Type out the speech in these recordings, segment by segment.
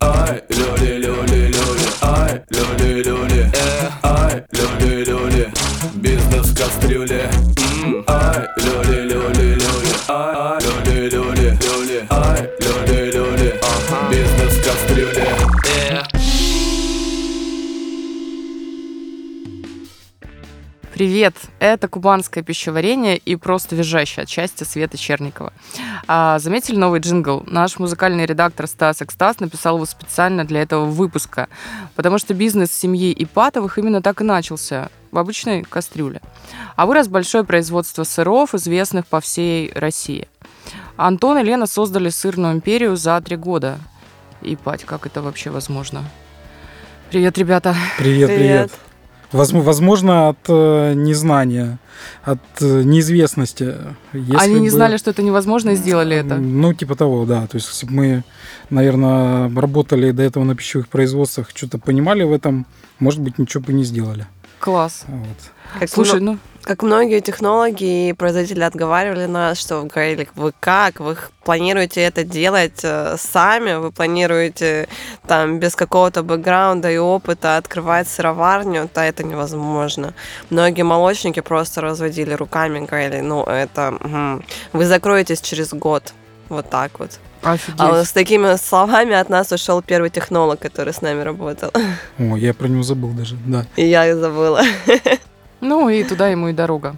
Ay, lore. Это кубанское пищеварение и просто визжащее от счастья Света Черникова. А, заметили новый джингл? Наш музыкальный редактор Стас Экстас написал его специально для этого выпуска, потому что бизнес семьи Ипатовых именно так и начался в обычной кастрюле. А вырос большое производство сыров, известных по всей России. Антон и Лена создали сырную империю за три года. Ипать, как это вообще возможно? Привет, ребята. Привет, привет. Привет. Возможно, от э, незнания, от э, неизвестности. Если Они не бы- знали, что это невозможно, и сделали это. Ну, типа того, да. То есть, если бы мы, наверное, работали до этого на пищевых производствах, что-то понимали в этом, может быть, ничего бы не сделали. Класс. Вот. Как, Слушай, ну, как многие технологии и производители отговаривали нас, что говорили, вы как, вы планируете это делать э, сами, вы планируете там без какого-то бэкграунда и опыта открывать сыроварню, то это невозможно. Многие молочники просто разводили руками, говорили, ну это, мгм, вы закроетесь через год. Вот так вот. офигеть. А с такими словами от нас ушел первый технолог, который с нами работал. О, я про него забыл даже, да. И я и забыла. Ну и туда ему и дорога.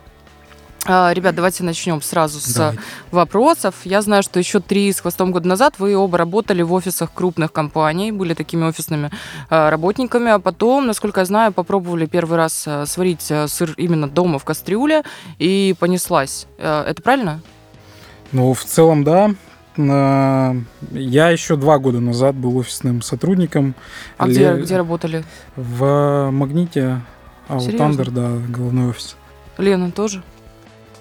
А, Ребят, давайте начнем сразу с Давайте. вопросов. Я знаю, что еще три с хвостом года назад вы оба работали в офисах крупных компаний, были такими офисными а, работниками, а потом, насколько я знаю, попробовали первый раз а, сварить а, сыр именно дома в кастрюле и понеслась. А, Это правильно? Ну, в целом, да. На- Я еще два года назад был офисным сотрудником А где, где работали? в Магните Серьезно? Аутандер, да, головной офис. Лена тоже?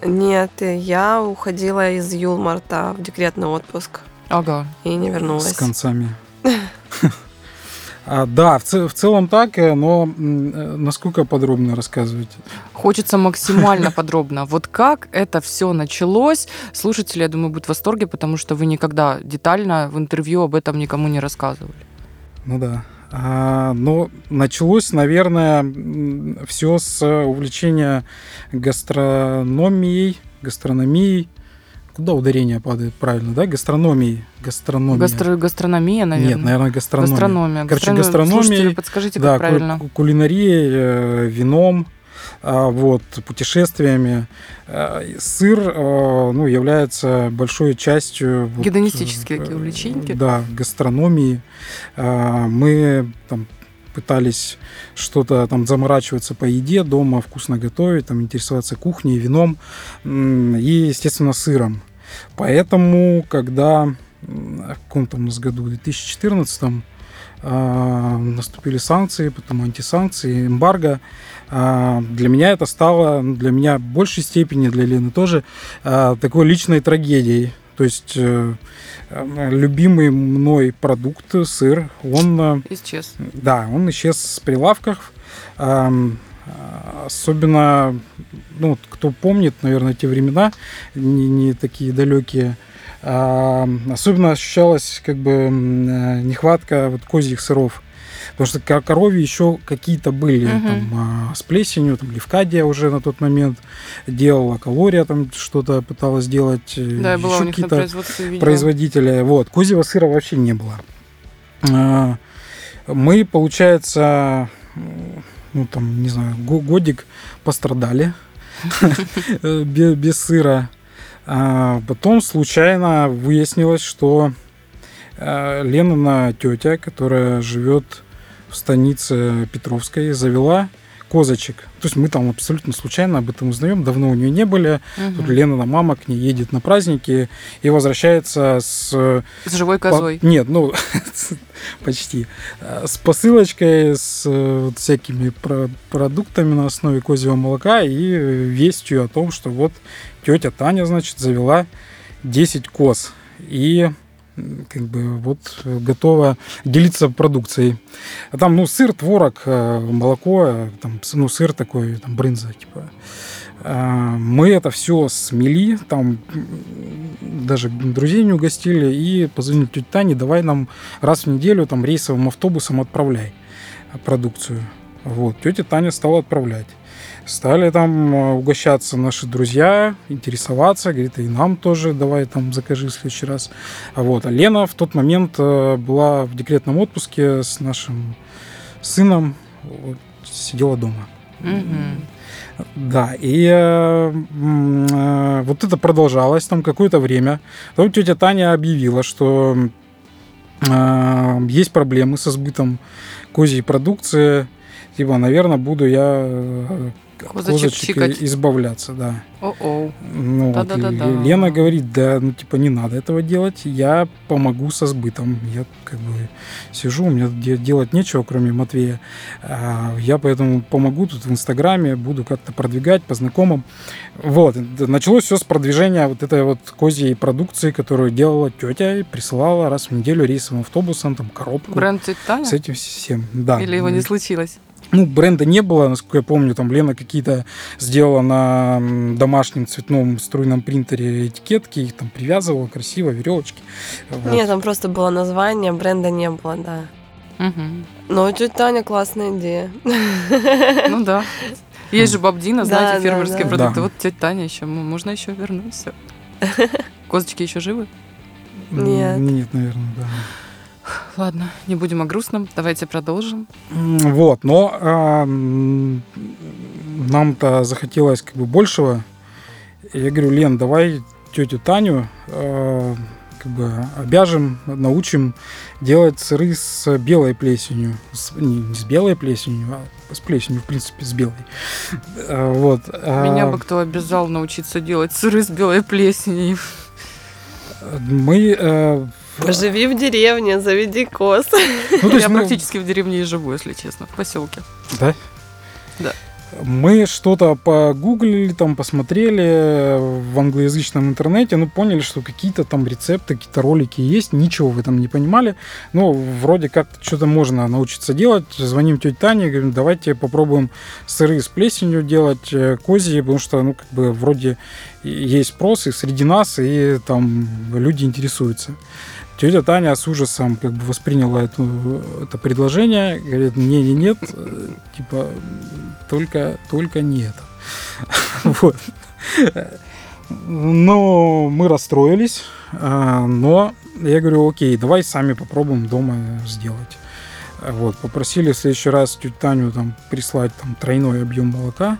Нет, я уходила из Юлмарта в декретный отпуск Ага. и не вернулась. С концами. А, Да, в в целом так, э, но э, насколько подробно рассказывать? Хочется максимально подробно. Вот как это все началось? Слушатели, я думаю, будут в восторге, потому что вы никогда детально в интервью об этом никому не рассказывали. Ну да. А, но началось, наверное, все с увлечения гастрономией, гастрономией. Куда ударение падает правильно, да? Гастрономией. Гастрономия. Гастро- гастрономия, наверное. Нет, наверное, гастрономия. Гастрономия. Короче, Гастрономия. Слушатели, подскажите, как да, правильно. ку- кулинарией, э, вином, вот, путешествиями. А, и Сыр, э, ну, является большой частью... вот, Гедонистические э, такие увлеченьки. Да, гастрономии. А, Мы там пытались что-то там заморачиваться по еде дома, вкусно готовить, там интересоваться кухней, вином и, естественно, сыром. Поэтому, когда в каком там у нас году, в 2014 а, наступили санкции, потом антисанкции, эмбарго, а, для меня это стало, ну, для меня в большей степени, для Лены тоже, а, такой личной трагедией. То есть э, э, любимый мной продукт, сыр, он э, Исчез. да, он исчез с прилавков. А, Особенно, ну, кто помнит, наверное, те времена, не, не такие далекие, особенно ощущалась как бы нехватка вот козьих сыров. Потому что ко- коровьи еще какие-то были Мгм. там, а, с плесенью, там Левкадия уже на тот момент делала, Калория там что-то пыталась делать, э, Да, еще на какие-то производителя. Вот, козьего сыра вообще не было. А, Мы, получается, ну там, не знаю, го- годик пострадали э, бе- без сыра. А Потом случайно выяснилось, что э, Ленина тетя, которая живет в станице Петровской, завела козочек. То есть мы там абсолютно случайно об этом узнаем, давно у нее не были. Мгм. Тут Ленина мама к ней едет на праздники и возвращается с... С живой по- козой. Нет, ну, почти. Э, С посылочкой, с э, вот всякими про- продуктами на основе козьего молока и вестью о том, что вот тетя Таня, значит, завела 10 коз. И как бы вот э, готова делиться продукцией. А там, ну, сыр, творог, э, молоко, э, там, ну, сыр такой, там, брынза, типа. А, Мы это все смели, там даже друзей не угостили, и позвонили тете Тане, давай нам раз в неделю там рейсовым автобусом отправляй продукцию. Вот, тетя Таня стала отправлять. Стали там э, угощаться наши друзья, интересоваться, говорит, и нам тоже давай там закажи в следующий раз. А вот, а Лена в тот момент э, была в декретном отпуске с нашим сыном, вот, сидела дома. Да, и э, э, вот это продолжалось там какое-то время. Потом тетя Таня объявила, что э, есть проблемы со сбытом козьей продукции. Типа, наверное, буду я э, Козочек избавляться, да. О-оу. Ну, вот, Лена говорит, да, ну, типа, не надо этого делать, я помогу со сбытом. Я как бы сижу, у меня де- делать нечего, кроме Матвея. А, Я поэтому помогу тут в Инстаграме, буду как-то продвигать по знакомым. Вот, началось все с продвижения вот этой вот козьей продукции, которую делала тетя и присылала раз в неделю рейсовым автобусом, там, коробку. Бренд Таня? С этим всем, да. Или его не случилось? Ну, бренда не было, насколько я помню, там Лена какие-то сделала на домашнем цветном струйном принтере этикетки, их там привязывала красиво, веревочки. Вот. Нет, там просто было название, бренда не было, да. Мгм. Но у тети Таня классная идея. Ну да. Есть же Бабдина, Да, знаете, да, фермерские да. продукты. Да. Вот тетя Таня еще, можно еще вернуть все. Козочки еще живы? Нет. Нет, наверное, да. Ладно, не будем о грустном. Давайте продолжим. Вот, но м, нам-то захотелось как бы большего. Я говорю, Лен, давай тетю Таню а, как бы обяжем, научим делать сыры с белой плесенью. С- не, не с белой плесенью, а с плесенью, в принципе, с белой. А, Вот. а, Меня бы кто обязал научиться делать сыры с белой плесенью. Мы... э, Живи в деревне, заведи коз. ну, то есть Я мы- практически в деревне и живу, если честно, в поселке. Да? Да. Мы что-то погуглили, там посмотрели в англоязычном интернете, ну, поняли, что какие-то там рецепты, какие-то ролики есть, ничего в этом не понимали. Ну, вроде как что-то можно научиться делать. Звоним тете Тане, говорим, давайте попробуем сыры с плесенью делать, э, козьи, потому что, ну, как бы, вроде есть спрос и среди нас, и там люди интересуются. Тетя Таня с ужасом как бы восприняла эту, это предложение, говорит, не, не, нет, э, типа только, только не это. Вот. Но мы расстроились, а, но я говорю, окей, давай сами попробуем дома сделать. Вот, попросили в следующий раз тетю Таню там прислать там тройной объем молока,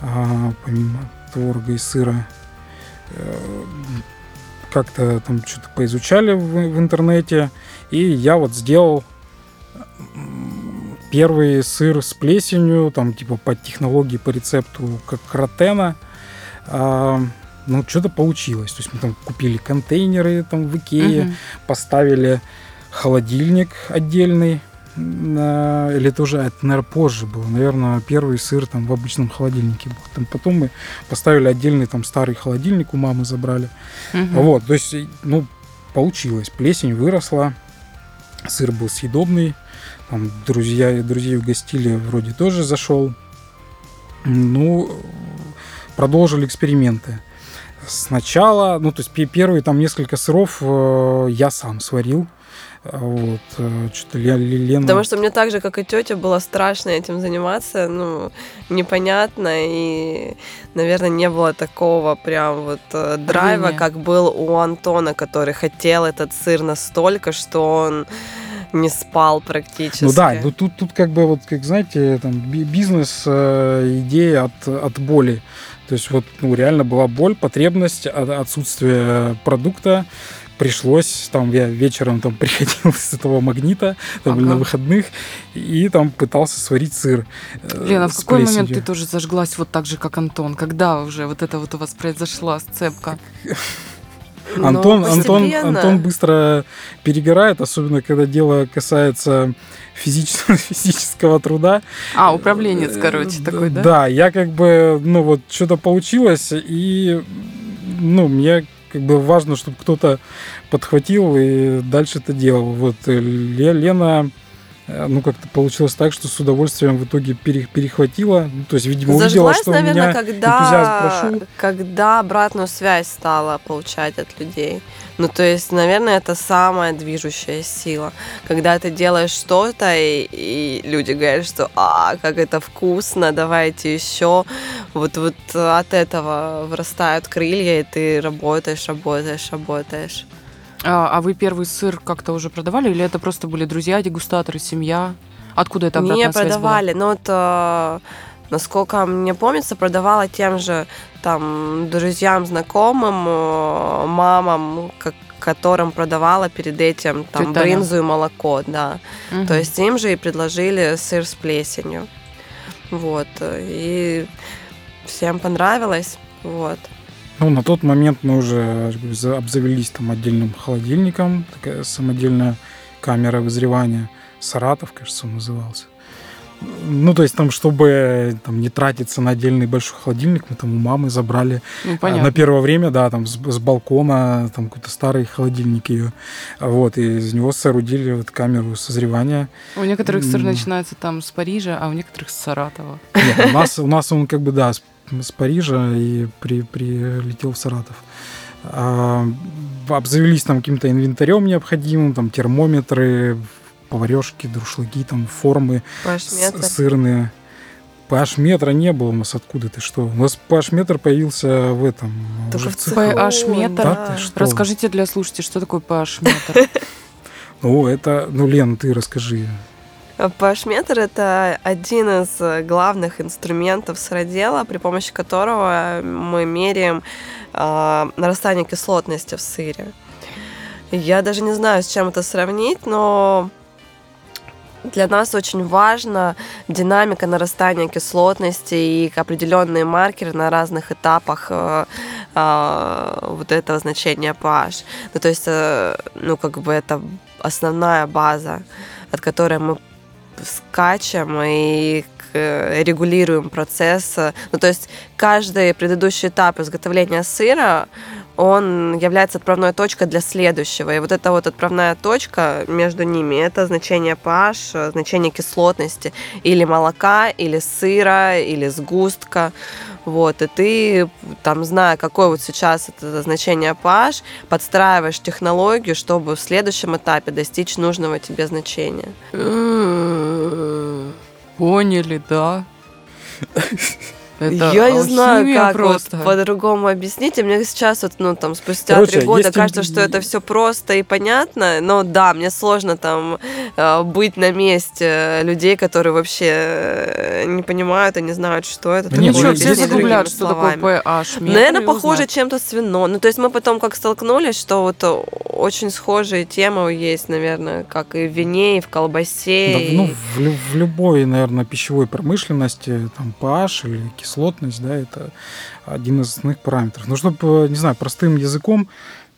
а, помимо творога и сыра. Как-то там что-то поизучали в, в интернете, и я вот сделал первый сыр с плесенью, там типа по технологии, по рецепту как ротена. А, ну, что-то получилось. То есть мы там купили контейнеры там в Икее, Мгм. поставили холодильник отдельный. Или это уже, это, наверное, позже было. Наверное, первый сыр там в обычном холодильнике был. Там потом мы поставили отдельный там старый холодильник у мамы забрали. Мгм. Вот, то есть, ну, получилось. Плесень выросла, сыр был съедобный. Там друзья, друзей угостили, вроде тоже зашел. Ну, продолжили эксперименты. Сначала, ну, то есть пе- первые там несколько сыров э, я сам сварил. А Вот, э, что-то Ле- Лена... Потому что мне так же, как и тетя, было страшно этим заниматься, ну, непонятно, и, наверное, не было такого прям вот э, драйва, Рвения. как был у Антона, который хотел этот сыр настолько, что он не спал практически. Ну да, ну тут, тут как бы вот, как знаете, там би- бизнес, э, идея от, от боли. То есть вот ну, реально была боль, потребность, от- отсутствие продукта. Пришлось, там я вечером там приходил с этого магнита, там Ага. на выходных, и там пытался сварить сыр. э, Лена, в какой момент плесенью. ты тоже зажглась вот так же, как Антон? Когда уже вот это вот у вас произошла сцепка? Антон, Антон, постепенно. Антон быстро перегорает, особенно когда дело касается физического, физического труда. А, управленец, короче, Э, такой, да? Да, я как бы, ну вот, что-то получилось, и, ну, мне как бы важно, чтобы кто-то подхватил и дальше это делал. Вот э, Ле- Лена э, ну, как-то получилось так, что с удовольствием в итоге перехватила. Ну, то есть, видимо, увидела, что наверное, у меня когда, когда обратную связь стала получать от людей. Ну, то есть, наверное, это самая движущая сила. Когда ты делаешь что-то, и, и люди говорят, что «А, как это вкусно, давайте еще». Вот, вот от этого вырастают крылья, и ты работаешь, работаешь, работаешь. А, а вы первый сыр как-то уже продавали, или это просто были друзья, дегустаторы, семья? Откуда это обратная Не продавали, но это насколько мне помнится, продавала тем же там друзьям, знакомым, э, мамам, как, которым продавала перед этим там Тетя брынзу и молоко, да. Угу. То есть им же и предложили сыр с плесенью. Вот. И всем понравилось. Вот. Ну, на тот момент мы уже обзавелись там отдельным холодильником, такая самодельная камера вызревания. Саратов, кажется, он назывался. Ну, то есть там, чтобы там, не тратиться на отдельный большой холодильник, мы там у мамы забрали ну, понятно. на первое время, да, там с, с балкона, там какой-то старый холодильник ее, вот, и из него соорудили вот камеру созревания. У некоторых сыр начинается там с Парижа, а у некоторых с Саратова. Нет, у нас, у нас он как бы, да, с, с Парижа и при, прилетел в Саратов. А, обзавелись там каким-то инвентарем необходимым, там термометры, поварешки, друшлаги, там формы сырные. PH-метра не было у нас откуда ты что? У нас PH-метр появился в этом. Только уже в цеху. PH-метр? Да, Расскажите для слушателей, что такое PH-метр? Ну, это, ну, Лен, ты расскажи. PH-метр – это один из главных инструментов сыродела, при помощи которого мы меряем э, нарастание кислотности в сыре. Я даже не знаю, с чем это сравнить, но для нас очень важна динамика нарастания кислотности и определенные маркеры на разных этапах э, э, вот этого значения pH. Ну, то есть, э, ну, как бы это основная база, от которой мы скачем и регулируем процесс. Ну, то есть каждый предыдущий этап изготовления сыра он является отправной точкой для следующего. И вот эта вот отправная точка между ними, это значение pH, значение кислотности или молока, или сыра, или сгустка. Вот, и ты, там, зная, какое вот сейчас это значение pH, подстраиваешь технологию, чтобы в следующем этапе достичь нужного тебе значения. Поняли, да? Это я не знаю, как просто. вот по-другому объяснить. И мне сейчас, вот, ну, там, спустя три года кажется, что это все просто и понятно. Но да, мне сложно там э, быть на месте людей, которые вообще э, не понимают и не знают, что это. Ну, ничего, все загуглят, что такое PH. Наверное, похоже чем-то с вином. Ну, то есть мы потом как столкнулись, что вот очень схожие темы есть, наверное, как и в вине, и в колбасе. Да, и... Ну, в, в любой, наверное, пищевой промышленности, там, PH или кислота кислотность, да, это один из основных параметров. Но чтобы, не знаю, простым языком,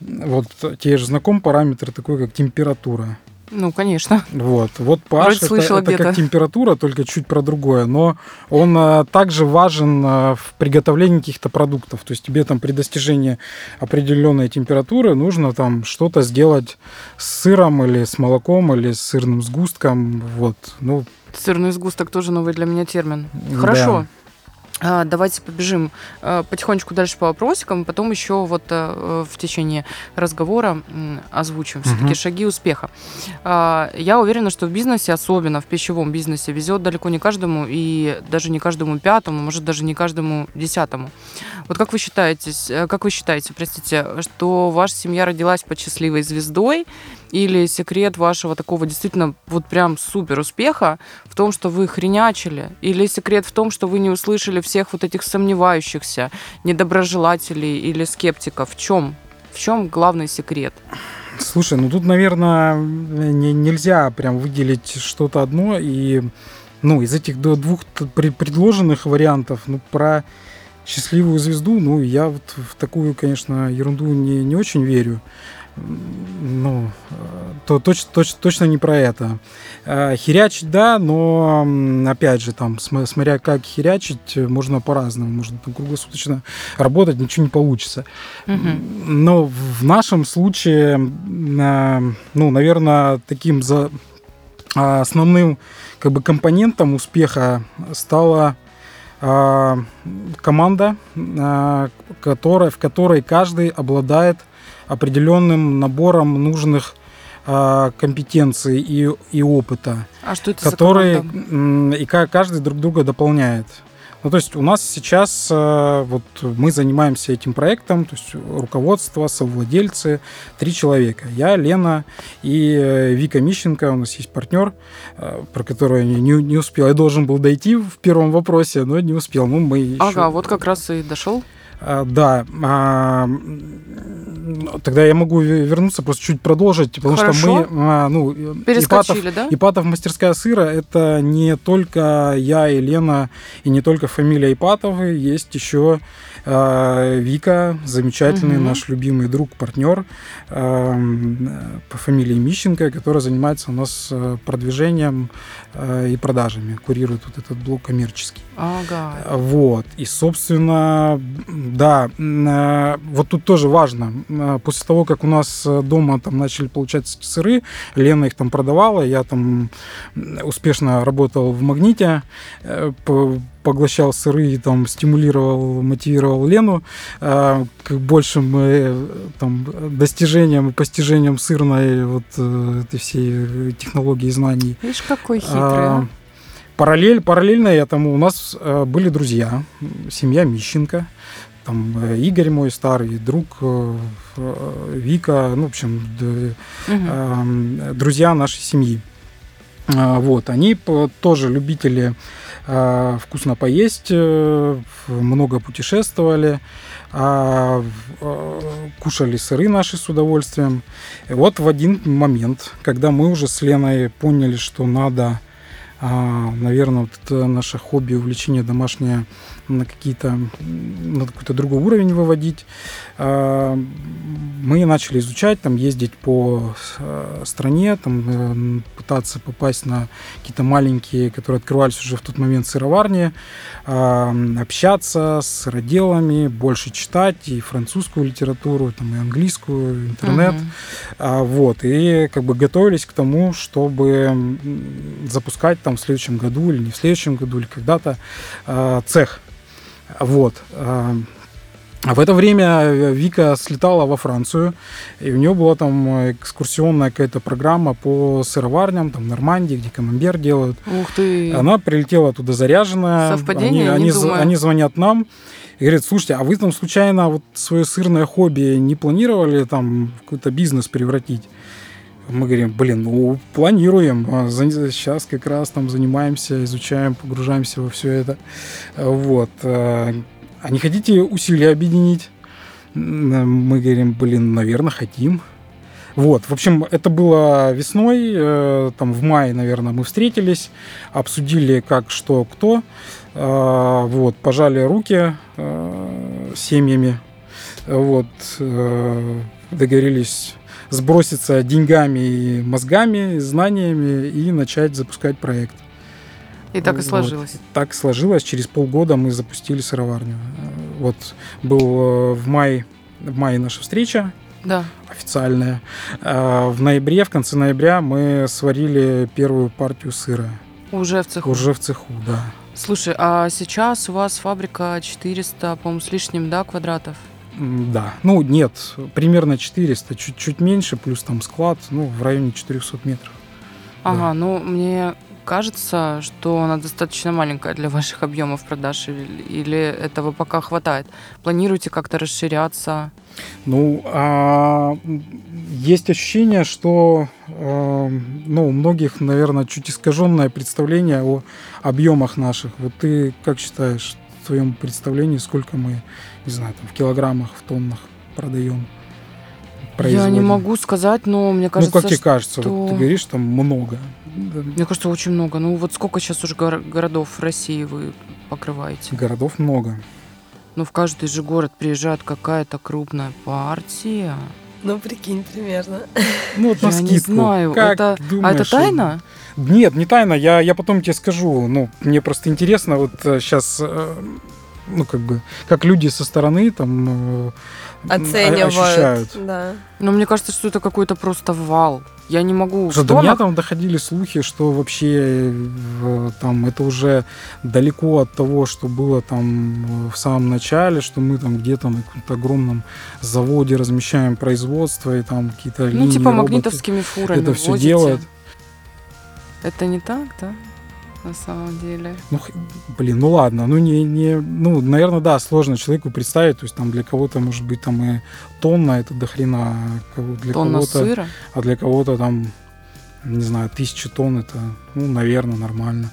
вот тебе же знаком параметр такой, как температура. Ну, конечно. Вот, вот pH это, это как температура, только чуть про другое, но он а, также важен а, в приготовлении каких-то продуктов. То есть тебе там при достижении определенной температуры нужно там что-то сделать с сыром или с молоком или с сырным сгустком. Вот, ну. Сырный сгусток тоже новый для меня термин. Хорошо. Да. А, давайте побежим а, потихонечку дальше по вопросикам, потом еще вот э, в течение разговора озвучим все-таки угу. шаги успеха. А, я уверена, что в бизнесе, особенно в пищевом бизнесе, везет далеко не каждому и даже не каждому пятому, может даже не каждому десятому. Вот как вы считаете, э, как вы считаете, простите, что ваша семья родилась под счастливой звездой или секрет вашего такого действительно вот прям супер успеха в том, что вы хренячили? Или секрет в том, что вы не услышали всех вот этих сомневающихся, недоброжелателей или скептиков? В чем? В чем главный секрет? Слушай, ну тут, наверное, не, нельзя прям выделить что-то одно. И ну, из этих двух предложенных вариантов, ну, про счастливую звезду, ну, я вот в такую, конечно, ерунду не, не очень верю ну, то точно, точно, точно не про это. Э, херячить, да, но, опять же, там, смотря как херячить, можно по-разному. Можно там круглосуточно работать, ничего не получится. Угу. Но в нашем случае, э, ну, наверное, таким за а, основным как бы компонентом успеха стала а, команда, а, которая, в которой каждый обладает определенным набором нужных а, компетенций и, и опыта, А что это которые и ка- каждый друг друга дополняет. Ну, то есть у нас сейчас э, вот мы занимаемся этим проектом, то есть руководство, совладельцы, три человека. Я, Лена и э, Вика Мищенко, у нас есть партнер, э, про которого я не, не успел. Я должен был дойти в первом вопросе, но не успел. Ну, мы еще- Ага, вот как раз и дошел. А, Да, а, тогда я могу ве- вернуться, просто чуть продолжить, потому что Хорошо. мы, а, ну, Ипатов, Перескочили, да? Ипатов мастерская сыра это не только я и Лена, и не только фамилия Ипатовы, есть еще Вика, замечательный Мгм. наш любимый друг, партнер по фамилии Мищенко, который занимается у нас а, продвижением и продажами, курирует вот этот блок коммерческий. Ага. Вот. И, собственно, да, э, вот тут тоже важно. М, После того, как у нас э, дома там начали получаться эти сыры, Лена их там продавала, я там успешно работал в «Магните», э, поглощал сыры и там стимулировал, мотивировал Лену э, к большим э, там, достижениям и постижениям сырной вот э, этой всей технологии знаний. Видишь, какой хитрый, А, а? Параллель, параллельно этому у нас э, были друзья, семья Мищенко, там э, Игорь мой старый друг, э, э, Вика, ну, в общем, э, друзья нашей семьи. А, Вот, они тоже любители вкусно поесть, э, много путешествовали, а, э, кушали сыры наши с удовольствием. И вот в один момент, когда мы уже с Леной поняли, что надо, наверное, вот это наше хобби, увлечение домашнее на какие-то на какой-то другой уровень выводить, а, мы начали изучать, там ездить по э, стране, там э, пытаться попасть на какие-то маленькие, которые открывались уже в тот момент сыроварни, а, общаться с сыроделами, больше читать и французскую литературу, там и английскую, интернет. А, вот, и как бы готовились к тому, чтобы запускать там в следующем году или не в следующем году, или когда-то а, цех. Вот. а. В это время Вика слетала во Францию, и у нее была там экскурсионная какая-то программа по сыроварням, там в Нормандии, где камамбер делают. Ух ты. Она прилетела туда заряженная. Совпадение? Они, они, думаю. они звонят нам и говорят, слушайте, а вы там случайно вот свое сырное хобби не планировали там в какой-то бизнес превратить? Мы говорим, блин, ну планируем. А, Сейчас как раз там занимаемся, изучаем, погружаемся во все это. А, Вот. а, А не хотите усилия объединить? М, Мы говорим, блин, наверное, хотим. Вот, в общем, это было весной, э, там в мае, наверное, мы встретились, обсудили как, что, кто, э, вот, пожали руки э, семьями, вот, э, договорились сброситься деньгами и мозгами, и знаниями и начать запускать проект. И так и Вот. сложилось. Так сложилось, через полгода мы запустили сыроварню. Вот, был э, в мае, в мае наша встреча, Да. официальная. А В ноябре, в конце ноября мы сварили первую партию сыра. Уже в цеху. Уже в цеху, да. Слушай, а сейчас у вас фабрика 400, по-моему, с лишним, да, квадратов? Да. Ну, нет, примерно 400, чуть-чуть меньше, плюс там склад, ну, в районе 400 метров. Ага, ну, мне кажется, что она достаточно маленькая для ваших объемов продаж, или, этого пока хватает? Планируете как-то расширяться? Ну, а, есть ощущение, что э, ну, у многих, наверное, чуть искаженное представление о объемах наших. Вот ты как считаешь, в твоем представлении, сколько мы, не знаю, там, в килограммах, в тоннах продаем? Я не могу сказать, но мне кажется, ну, как тебе что- кажется, вот ты говоришь, там много. Мне кажется, очень много. Ну, вот сколько сейчас уже горо- городов в России вы покрываете? Городов много. Ну, в каждый же город приезжает какая-то крупная партия. Ну, прикинь, примерно. Ну, вот на Я не скидку. знаю, Как это- А думаешь, это тайна? Нет, не тайна, я, я потом тебе скажу. Ну, мне просто интересно, вот сейчас, ну, как бы, как люди со стороны там э, Оценивают. ощущают. Да. Но мне кажется, что это какой-то просто вал. Я не могу... Что до меня там доходили слухи, что вообще э, там это уже далеко от того, что было там э, в самом начале, что мы там где-то на каком-то огромном заводе размещаем производство и там какие-то Ну, линии, типа роботы. магнитовскими фурами это возите. делают. Это не так, да? На самом деле. Ну, блин, ну ладно, ну не, не, ну, наверное, да, сложно человеку представить, то есть там для кого-то, может быть, там и тонна это до хрена, для Тонна кого-то, сыра. а для кого-то там, не знаю, тысяча тонн это, ну, наверное, нормально.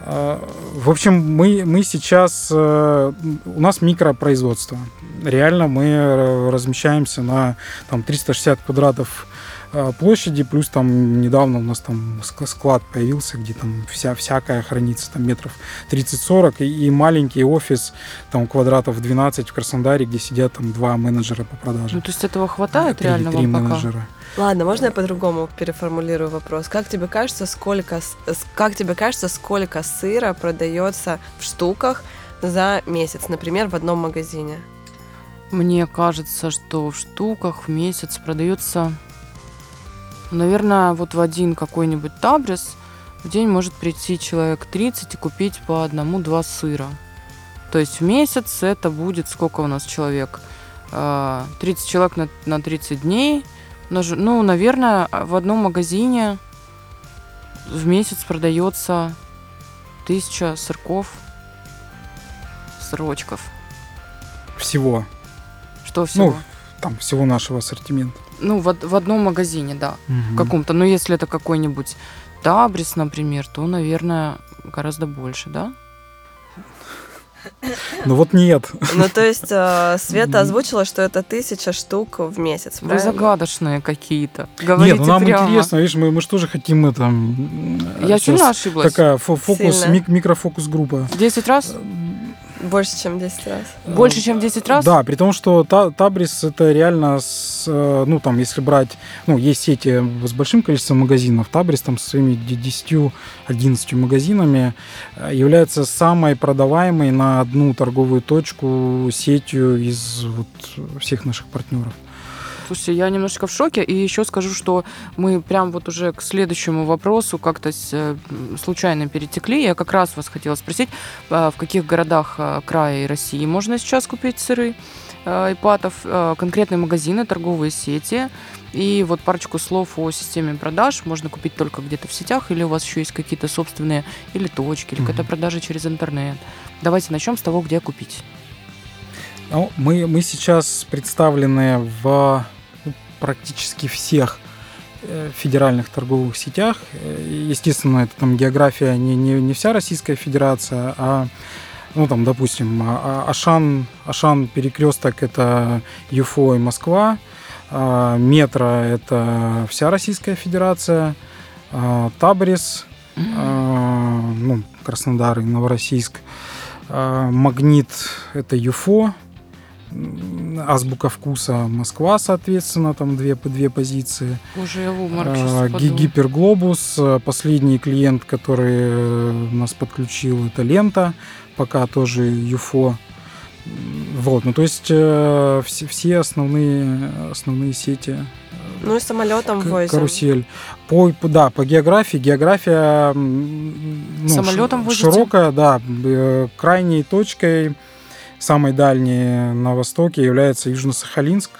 А, В общем, мы, мы сейчас, э, у нас микропроизводство. Реально мы э, размещаемся на там 360 квадратов площади, плюс там недавно у нас там ск- склад появился, где там вся, всякая хранится, там метров 30-40, и, и маленький офис, там квадратов 12 в Краснодаре, где сидят там два менеджера по продаже. Ну, то есть этого хватает Три- реально три вам пока? менеджера. Ладно, можно я по-другому переформулирую вопрос? Как тебе кажется, сколько, как тебе кажется, сколько сыра продается в штуках за месяц, например, в одном магазине? Мне кажется, что в штуках в месяц продается, наверное, вот в один какой-нибудь табрис в день может прийти человек 30 и купить по одному-два сыра. То есть в месяц это будет сколько у нас человек? А, 30 человек на, на 30 дней. Ну, наверное, в одном магазине в месяц продается тысяча сырков, сырочков. Всего. Что всего? Ну, там всего нашего ассортимента. Ну, в, в одном магазине, да. В каком-то. Но если это какой-нибудь Табрис, например, то, наверное, гораздо больше, да? Ну вот нет. Ну, то есть э, Света озвучила, что это тысяча штук в месяц, Вы правильно? загадочные какие-то. Говорите Нет, ну нам прямо. интересно, видишь, мы, мы же тоже хотим это... Я сейчас сильно ошиблась? Такая фо- фокус, Сильно. мик- микрофокус-группа. В 10 раз? Больше, чем 10 раз. Больше, чем в 10 раз? Да, при том, что та- Табрис это реально, с, э, ну там, если брать, ну есть сети с большим количеством магазинов, Табрис там со своими 10-11 магазинами э, является самой продаваемой на одну торговую точку сетью из вот всех наших партнеров. Слушайте, я немножечко в шоке. И еще скажу, что мы прям вот уже к следующему вопросу как-то э, случайно перетекли. Я как раз вас хотела спросить, а, в каких городах а, края и России можно сейчас купить сыры а, Ипатов, конкретные магазины, торговые сети. И вот парочку слов о системе продаж. Можно купить только где-то в сетях, или у вас еще есть какие-то собственные или точки, или Мгм. какая-то продажа через интернет. Давайте начнем с того, где купить. Ну, мы, мы сейчас представлены в практически всех э, федеральных торговых сетях. Э, Естественно, это там география не, не, не вся Российская Федерация, а ну там, допустим, А- А- Ашан, Ашан перекресток это ЮФО и Москва, а Метро это вся Российская Федерация, Табрис, ну, Краснодар и Новороссийск. Магнит – это ЮФО. Азбука вкуса Москва, соответственно, там две, две позиции. В обморок А, Гиперглобус. а, Последний клиент, который э, нас подключил, это Лента. Пока тоже ЮФО. Вот, ну то есть э, все, все основные, основные сети Ну и самолетом К- возим. карусель. По, да, по географии. География ну, Самолетом ш- широкая, да. Э, Крайней точкой, самой дальней на востоке является Южно-Сахалинск.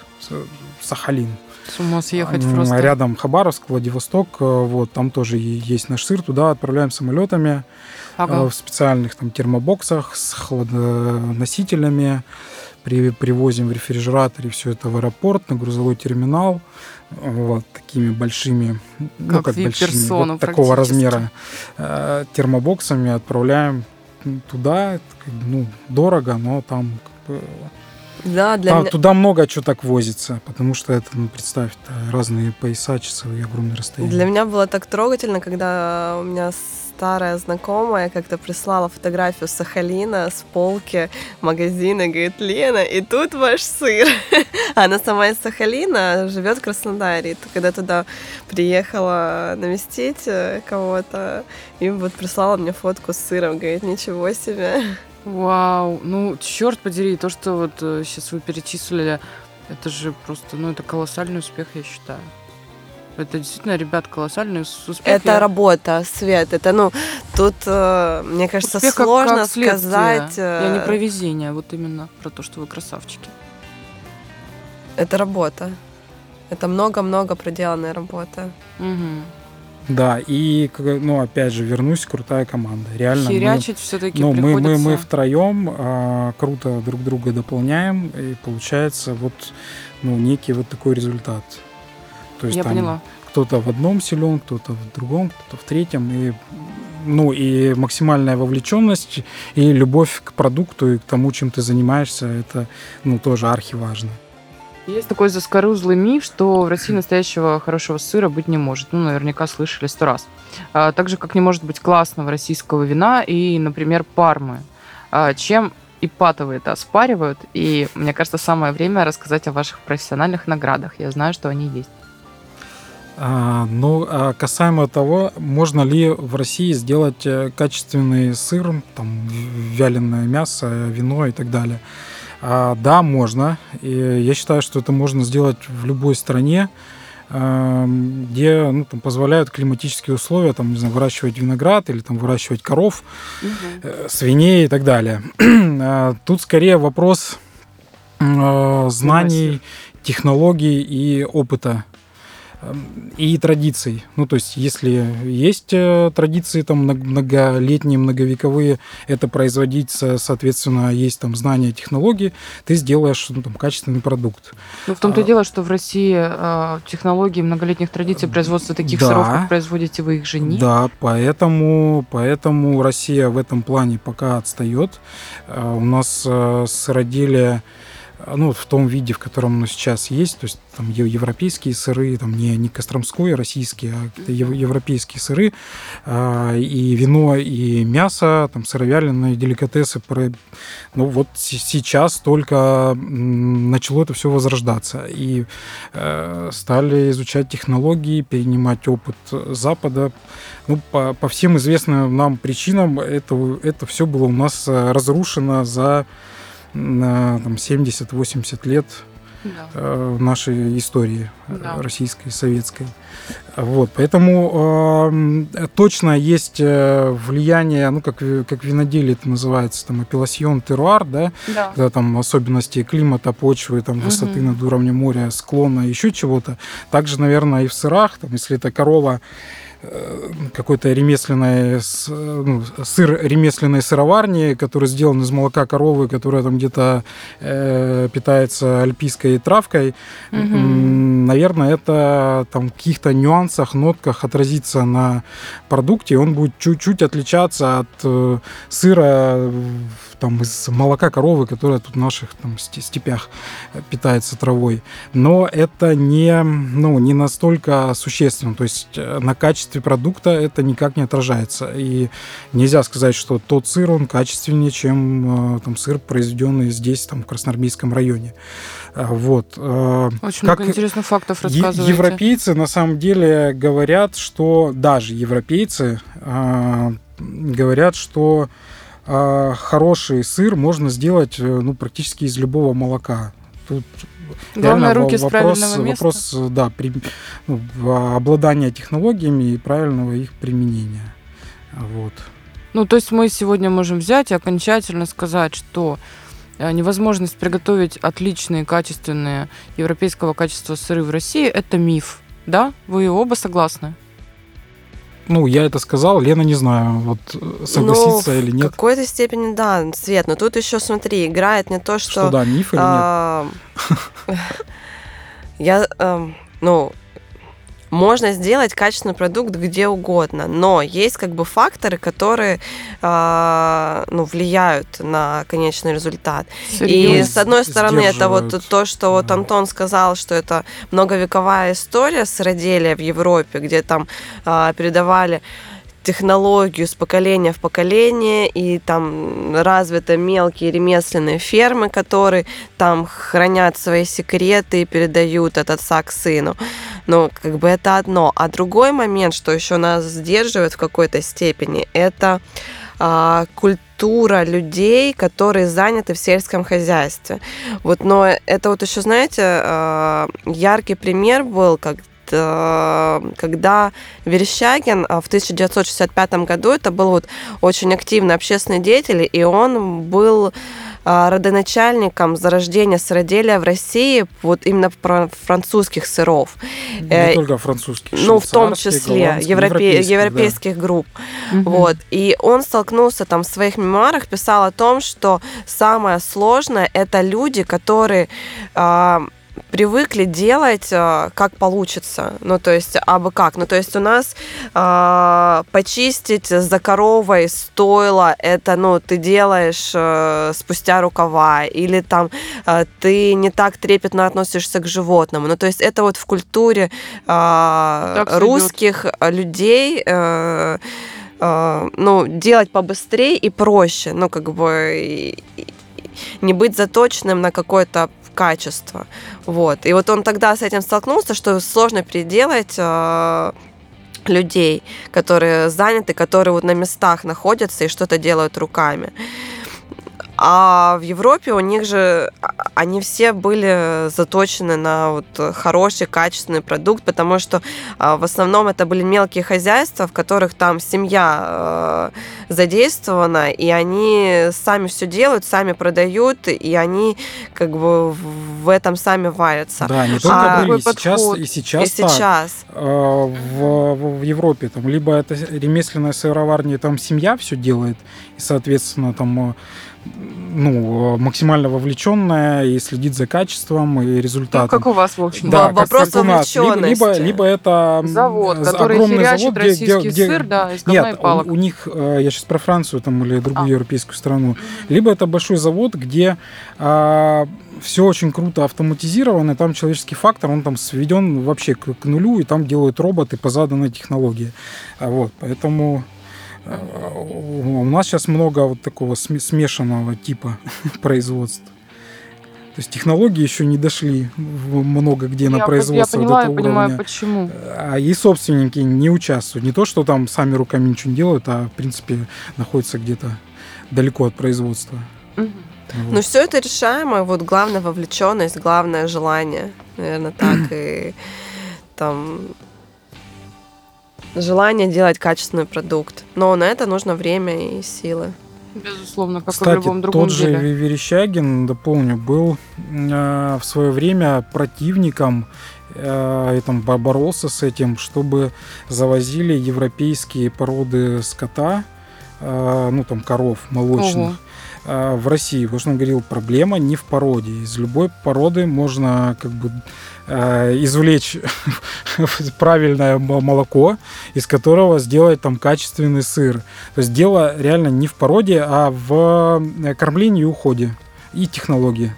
Сахалин. С ума съехать просто. Рядом Хабаровск, Владивосток. э, Вот, там тоже есть наш сыр. Туда отправляем самолетами Ага. э, в специальных там термобоксах с хладоносителями. При, привозим в рефрижераторе все это в аэропорт, на грузовой терминал. Вот такими большими, ну Как как большими, вот такого размера э, термобоксами отправляем туда. Ну, дорого, но там как бы, Да, для там- меня... туда много чего так возится, потому что это, ну, представь, разные пояса часовые, огромные расстояния. Для меня было так трогательно, когда у меня старая знакомая как-то прислала фотографию Сахалина с полки магазина, говорит, Лена, и тут ваш сыр. Она сама из Сахалина, живет в Краснодаре. И когда туда приехала навестить э, кого-то, и вот прислала мне фотку с сыром, говорит, ничего себе. Вау, ну, черт подери, то, что вот сейчас вы перечислили, это же просто, ну, это колоссальный успех, я считаю. Это действительно, ребят, колоссальный успех. Это Я- работа, Свет. Это, ну, тут, э, мне кажется, успех как- сложно как следствие. сказать. э, Я не про везение, вот именно про то, что вы красавчики. Это работа. Это много-много проделанная работа. Угу. Да, и, как- ну, опять же, вернусь, крутая команда. Реально, мы- Херячить все-таки Ну, мы, мы, мы втроем а, круто друг друга дополняем, и получается вот ну, некий вот такой результат. То есть Я там поняла. кто-то в одном силен, кто-то в другом, кто-то в третьем. И, ну, и максимальная вовлеченность и любовь к продукту и к тому, чем ты занимаешься, это ну, тоже архиважно. Есть такой заскорузлый миф, что в России настоящего хорошего сыра быть не может. Ну, наверняка слышали сто раз. А, так же, как не может быть классного российского вина и, например, пармы. А, чем ипатовые это оспаривают. И мне кажется, самое время рассказать о ваших профессиональных наградах. Я знаю, что они есть. Ну, а касаемо того, можно ли в России сделать э, качественный сыр, там, вяленое мясо, вино и так далее. А, да, можно. И я считаю, что это можно сделать в любой стране, а, где ну, там, позволяют климатические условия, там, не знаю, выращивать виноград или там, выращивать коров, э, свиней и так далее. А, Тут скорее вопрос э, знаний, технологий и опыта и традиций. Ну, то есть, если есть э, традиции там мног- многолетние, многовековые, это производить, со- соответственно, есть там знания, технологии, ты сделаешь ну, там, качественный продукт. Ну, в том-то и А. дело, что в России а, технологии многолетних традиций производства таких Да. сыров, как производите вы их же нет. Да, поэтому, поэтому Россия в этом плане пока отстает. Э, У нас э, сыроделие э, ну, в том виде, в котором оно сейчас есть, то есть там европейские сыры, там не, не Костромской, российские, а европейские сыры, а, и вино, и мясо, там сыровяленые деликатесы, ну вот сейчас только начало это все возрождаться, и э, стали изучать технологии, перенимать опыт Запада, ну, по, по всем известным нам причинам это, это все было у нас э, разрушено за на, там, 70-80 лет Да. э, нашей истории э, Да. российской, советской. Вот, поэтому э, точно есть э, влияние, ну, как, как виноделие это называется, там, апелласьон, теруар, да, Да. когда там особенности климата, почвы, там, высоты Мгм. над уровнем моря, склона, еще чего-то. Также, наверное, и в сырах, там, если это корова, какой-то ремесленный с- э, ну, сыр ремесленной сыроварни, который сделан из молока коровы, которая там где-то э, питается альпийской травкой. М, наверное, это там в каких-то нюансах, нотках отразится на продукте, он будет чуть-чуть отличаться от э, сыра э, там, из молока коровы, которая тут в наших там, сте- степях э, питается травой. Но это не, ну, не настолько существенно. То есть э, на качестве продукта это никак не отражается. И нельзя сказать, что тот сыр, он качественнее, чем э, там, сыр, произведенный здесь, там, в Красноармейском районе. Вот. Очень как много интересных фактов рассказываете. Европейцы на самом деле говорят, что даже европейцы говорят, что а, хороший сыр можно сделать э, ну, практически из любого молока. Тут Главное, руки во- с правильного места. вопрос, э, да, при- ну, в- обладания технологиями и правильного их применения. Вот. Ну, то есть мы сегодня можем взять и окончательно сказать, что э, невозможность приготовить отличные, качественные европейского качества сыры в России – это миф. Да? Вы оба согласны? Ну, я это сказал, Лена не знаю, вот э, согласится Ну, или В нет. какой-то степени, да, Свет. Но тут еще, смотри, играет не то, что... Что, да, миф или нет? А, Я, эм, ну, можно сделать качественный продукт где угодно, но есть как бы факторы, которые а, ну, влияют на конечный результат. И Серьезно? с одной стороны, это вот то, что вот. Антон сказал, что это многовековая история сыроделия в Европе, где там а, передавали технологию с поколения в поколение, и там развиты мелкие ремесленные фермы, которые там хранят свои секреты и передают от отца к сыну. Ну, как бы это одно. А другой момент, что еще нас сдерживает в какой-то степени, это а, культура людей, которые заняты в сельском хозяйстве. Вот, но это вот еще, знаете, э, яркий пример был, как когда Верещагин в 1965 году, это был вот очень активный общественный деятель, и он был родоначальником зарождения сыроделия в России вот именно французских сыров. Не э, только французских, Ну, в том числе европе- европейских, европейских да. групп. Угу. Вот. И он столкнулся там в своих мемуарах, писал о том, что самое сложное это люди, которые привыкли делать э, как получится. Ну, то есть, абы как. Ну, то есть у нас э, почистить за коровой стоило, это, ну, ты делаешь э, спустя рукава, или там э, ты не так трепетно относишься к животному. Ну, то есть это вот в культуре э, русских идет. людей э, э, ну, делать побыстрее и проще, ну, как бы не быть заточенным на какое-то качество. Вот. И вот он тогда с этим столкнулся, что сложно переделать э, людей, которые заняты, которые вот на местах находятся и что-то делают руками. А в Европе у них же а, они все были заточены на вот хороший, качественный продукт, потому что а, в основном это были мелкие хозяйства, в которых там семья а, задействована, и они сами все делают, сами продают, и они как бы в этом сами варятся. Да, не только а, были, и сейчас, и сейчас, и сейчас. Так, в, в Европе там либо это ремесленная сыроварня, там семья все делает, и, соответственно, там ну, максимально вовлеченная и следит за качеством и результатом. Ну, как у вас, в общем. Да, вопрос как, как Либо, либо, либо это завод, который огромный завод, где, где, где... сыр, да, из Нет, палок. У, у них, э, я сейчас про Францию там или другую а. европейскую страну, либо это большой завод, где а, все очень круто автоматизировано, там человеческий фактор, он там сведен вообще к, к нулю, и там делают роботы по заданной технологии. А вот, поэтому у нас сейчас много вот такого смешанного типа производства. То есть технологии еще не дошли много где я, на производство я понимаю, до этого понимаю, уровня. почему. А и собственники не участвуют. Не то, что там сами руками ничего не делают, а в принципе находятся где-то далеко от производства. Угу. Вот. Ну, все это решаемо. Вот главная вовлеченность, главное желание. Наверное, так. и там желание делать качественный продукт. Но на это нужно время и силы. Безусловно, как Кстати, и в любом другом тот деле. же Верещагин, дополню, был э, в свое время противником э, и там боролся с этим, чтобы завозили европейские породы скота, э, ну там коров молочных. Ого э, в России, потому что он говорил, проблема не в породе. Из любой породы можно как бы извлечь правильное молоко, из которого сделать там качественный сыр. То есть дело реально не в породе, а в э, кормлении и уходе и технологии.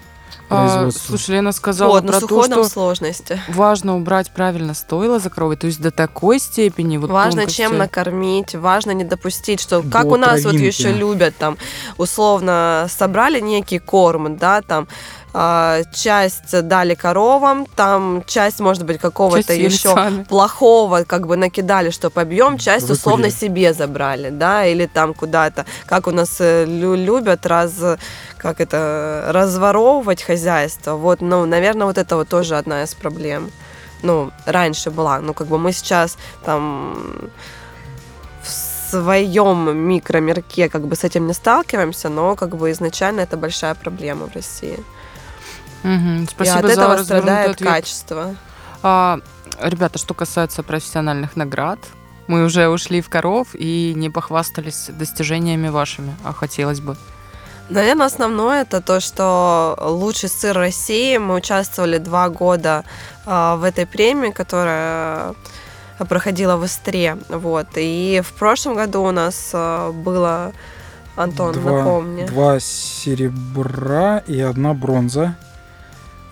А, слушай, Лена сказала вот, про то, что сложности. важно убрать правильно стоило за коровой, то есть до такой степени вот Важно тонкости. чем накормить, важно не допустить, что как у нас травинки. вот еще любят там условно собрали некий корм, да, там часть дали коровам, там часть, может быть, какого-то еще сами. плохого как бы накидали, что побьем, часть Выпили. условно себе забрали, да, или там куда-то, как у нас э, любят раз как это разворовывать хозяйство. Вот, ну, наверное, вот это вот тоже одна из проблем. Ну, раньше была. Ну, как бы мы сейчас там в своем микромирке как бы с этим не сталкиваемся, но как бы изначально это большая проблема в России. Угу. Спасибо и от за этого страдает ответ. качество. А, ребята, что касается профессиональных наград, мы уже ушли в коров и не похвастались достижениями вашими, а хотелось бы. Наверное, основное это то, что лучший сыр России. Мы участвовали два года э, в этой премии, которая проходила в Истре. Вот. И в прошлом году у нас э, было, Антон, два, напомни. Два серебра и одна бронза.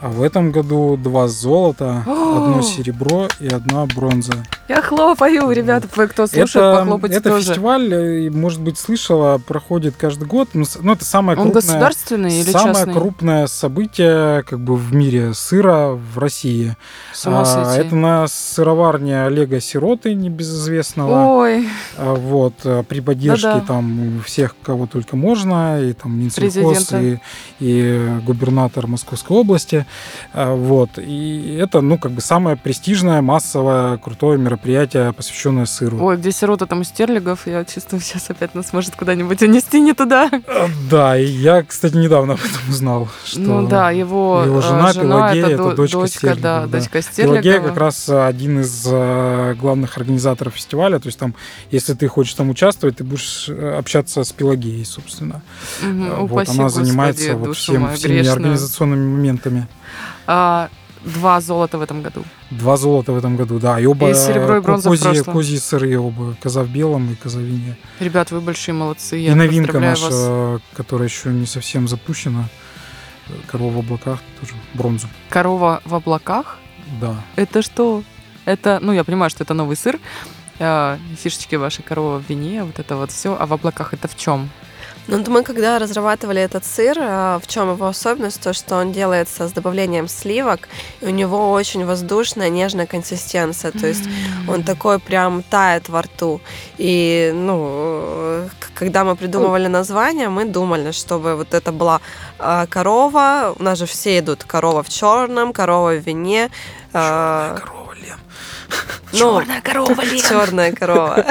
А в этом году два золота, одно серебро и одна бронза. Я хлопаю, ребята, вы кто слушает, это, похлопайте это тоже. фестиваль, э, может быть, слышала, проходит каждый год. Ну, Ну, это самое Он крупное, государственный или самое частный? крупное событие как бы в мире сыра в России. С ума А, это на сыроварне Олега Сироты, небезызвестного. Ой, А, Вот, а, при поддержке Да-да. там всех, кого только можно, и там Минсельхоз, и, и губернатор Московской области. А, Вот, и это, ну, как бы самое престижное, массовое, крутое мероприятие, посвященное сыру. ой, где сирота там у стерлигов, я чувствую, сейчас опять нас может куда-нибудь унести не туда. А, Да, и я, кстати, недавно об этом узнал, что ну да, его, его э, жена Пелагея это, это до- дочка дочка, да, Стерлигова, да. дочка Пелагея как раз э, один из э, главных организаторов фестиваля. То есть там, если ты хочешь там участвовать, ты будешь общаться с Пелагеей, собственно. Э, вот, она Господи, занимается вот душу всем, всеми грешную. организационными моментами. А, два золота в этом году. Два золота в этом году, да. И оба И серебро, и бронза козьи, козьи сыры оба. Коза в белом и коза в вине. Ребят, вы большие молодцы. и Я новинка поздравляю наша, вас. которая еще не совсем запущена. Корова в облаках, тоже бронзу. Корова в облаках. Да. Это что? Это, ну, я понимаю, что это новый сыр. а, фишечки вашей корова в вине, вот это вот все. А в облаках это в чем? Ну, вот мы когда разрабатывали этот сыр, а, в чем его особенность, то, что он делается с добавлением сливок, и у него очень воздушная, нежная консистенция, то есть он такой прям тает во рту. И, ну, когда мы придумывали название, мы думали, чтобы вот это была а, корова, у нас же все идут. Корова в черном, корова в вине. а, Корова, Лен. ну, корова, Черная корова.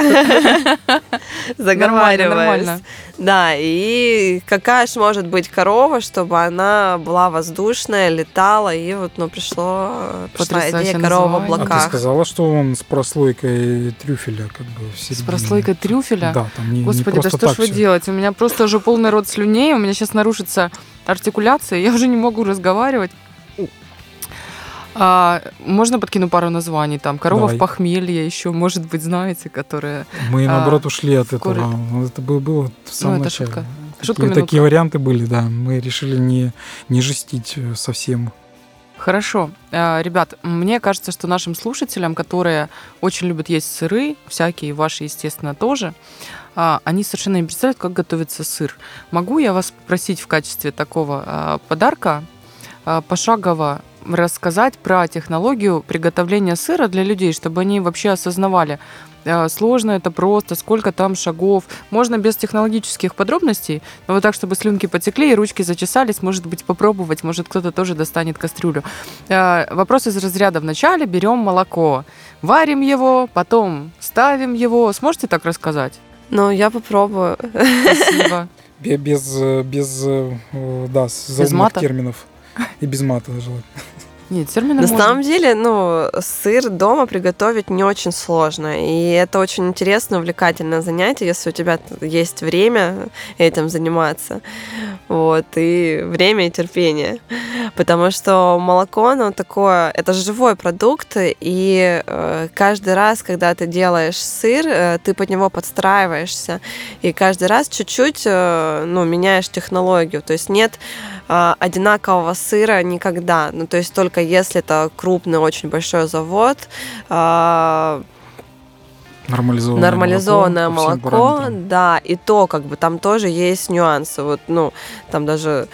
Заговариваюсь. нормально. Да, и какая же может быть корова, чтобы она была воздушная, летала, и вот, ну, пришло, пришла идея корова в название. А ты облаках. сказала, что он с прослойкой трюфеля, как бы в С прослойкой трюфеля? Да, там не, не Господи, да что ж вы делаете? У меня просто уже полный рот слюней, у меня сейчас нарушится артикуляция, я уже не могу разговаривать. А, можно подкину пару названий? Там корова Давай. в похмелье еще, может быть, знаете, которая... Мы, А, наоборот, ушли от скоро- этого. Ну, Это было, было в самом это начале. шутка. Такие, минутка. такие варианты были, да. Мы решили не, не жестить э, совсем. Хорошо. А, Ребят, мне кажется, что нашим слушателям, которые очень любят есть сыры, всякие, ваши, естественно, тоже, а, они совершенно не представляют, как готовится сыр. Могу я вас попросить в качестве такого а, подарка а, пошагово рассказать про технологию приготовления сыра для людей, чтобы они вообще осознавали, а, сложно это просто, сколько там шагов. Можно без технологических подробностей, но вот так, чтобы слюнки потекли и ручки зачесались, может быть, попробовать, может, кто-то тоже достанет кастрюлю. А, Вопрос из разряда вначале берем молоко, варим его, потом ставим его. Сможете так рассказать? Ну, я попробую. Спасибо. Бе- Без, э, без, э, э, да, мата? терминов. И без мата желательно. Нет, термины На можно. самом деле, ну, сыр дома приготовить не очень сложно. И это очень интересное, увлекательное занятие, если у тебя есть время этим заниматься. Вот, и время и терпение. Потому что молоко, оно такое, это живой продукт, и э, каждый раз, когда ты делаешь сыр, э, ты под него подстраиваешься, и каждый раз чуть-чуть, э, ну, меняешь технологию. То есть нет одинакового сыра никогда. Ну, то есть только если это крупный, очень большой завод, а, Нормализованное, нормализованное молоко. молоко, да, и то, как бы там тоже есть нюансы. Вот, ну, там даже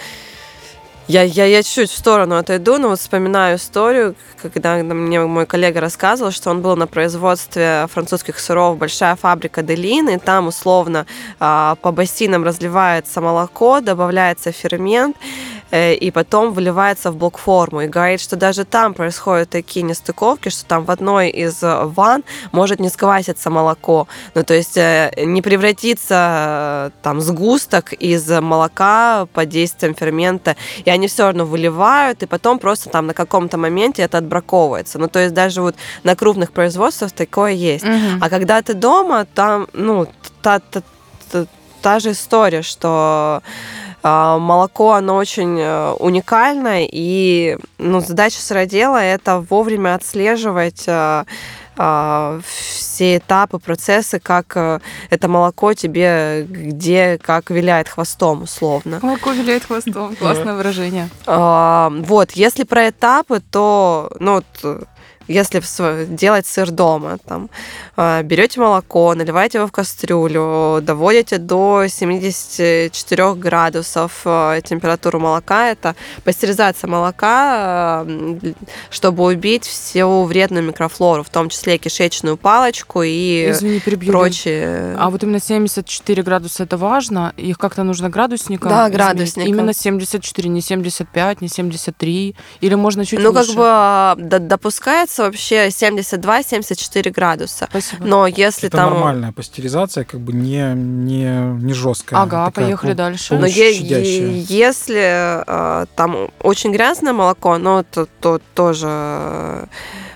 я, я, я чуть-чуть в сторону отойду, но вот вспоминаю историю, когда мне мой коллега рассказывал, что он был на производстве французских сыров «Большая фабрика Делин», и там условно а, по бассейнам разливается молоко, добавляется фермент, и потом выливается в блокформу. И говорит, что даже там происходят такие нестыковки, что там в одной из э, ванн может не скваситься молоко. Ну, то есть э, не превратиться э, там сгусток из молока под действием фермента, и они все равно выливают, и потом просто там на каком-то моменте это отбраковывается. Ну, то есть даже вот на крупных производствах такое есть. Мгм. А когда ты дома, там, ну, та, та, та, та же история, что молоко, оно очень э, уникальное, и ну, задача сыродела – это вовремя отслеживать а, а, все этапы, процессы, как э, это молоко тебе где, как виляет хвостом, условно. Молоко виляет хвостом. Классное выражение. А, вот, если про этапы, то, ну, вот, э, если делать сыр дома, там, а, берете молоко, наливаете его в кастрюлю, доводите до 74 градусов а, температуру молока. Это пастеризация молока, чтобы убить всю вредную микрофлору, в том числе кишечную палочку и Извини, перебью. прочие. А вот именно 74 градуса это важно? Их как-то нужно градусником? Да, градусником. Именно 74, не 75, не 73? Или можно чуть ну, выше? как бы допускается вообще 72-74 градуса. Спасибо. Но если Это там... нормальная пастеризация, как бы не, не, не жесткая. Ага, такая поехали пол- дальше. Но е- если э, там очень грязное молоко, но то, то тоже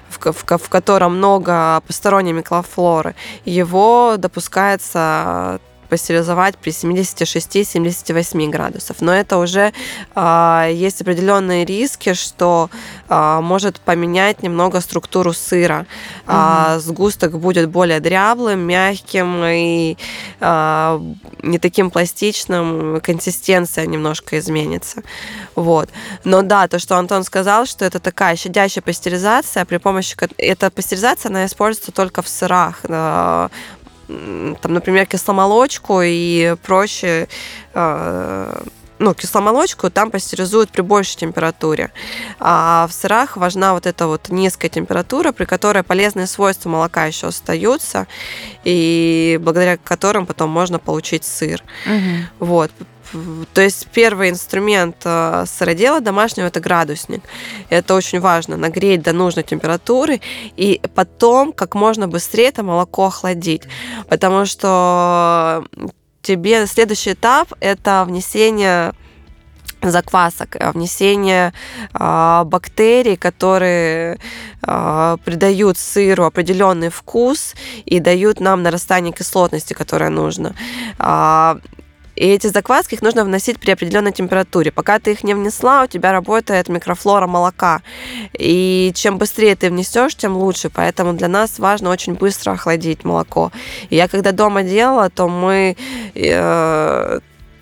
в, в в котором много посторонней микрофлоры, его допускается пастеризовать при 76-78 градусов. Но это уже э, есть определенные риски, что э, может поменять немного структуру сыра. А, сгусток будет более дряблым, мягким и э, не таким пластичным, консистенция немножко изменится. Вот. Но да, то, что Антон сказал, что это такая щадящая пастеризация, при помощи... Эта пастеризация, она используется только в сырах. Э, Там, например, кисломолочку и проще э, ну, кисломолочку там пастеризуют при большей температуре. А в сырах важна вот эта вот низкая температура, при которой полезные свойства молока еще остаются, и благодаря которым потом можно получить сыр. Мгм. Вот. То есть первый инструмент э, сыродела домашнего это градусник. Это очень важно, нагреть до нужной температуры и потом как можно быстрее это молоко охладить. Потому что тебе следующий этап это внесение заквасок, э, внесение э, бактерий, которые э, придают сыру определенный вкус и дают нам нарастание кислотности, которое нужно. А, и эти закваски их нужно вносить при определенной температуре. Пока ты их не внесла, у тебя работает микрофлора молока. И чем быстрее ты внесешь, тем лучше. Поэтому для нас важно очень быстро охладить молоко. И я когда дома делала, то мы э,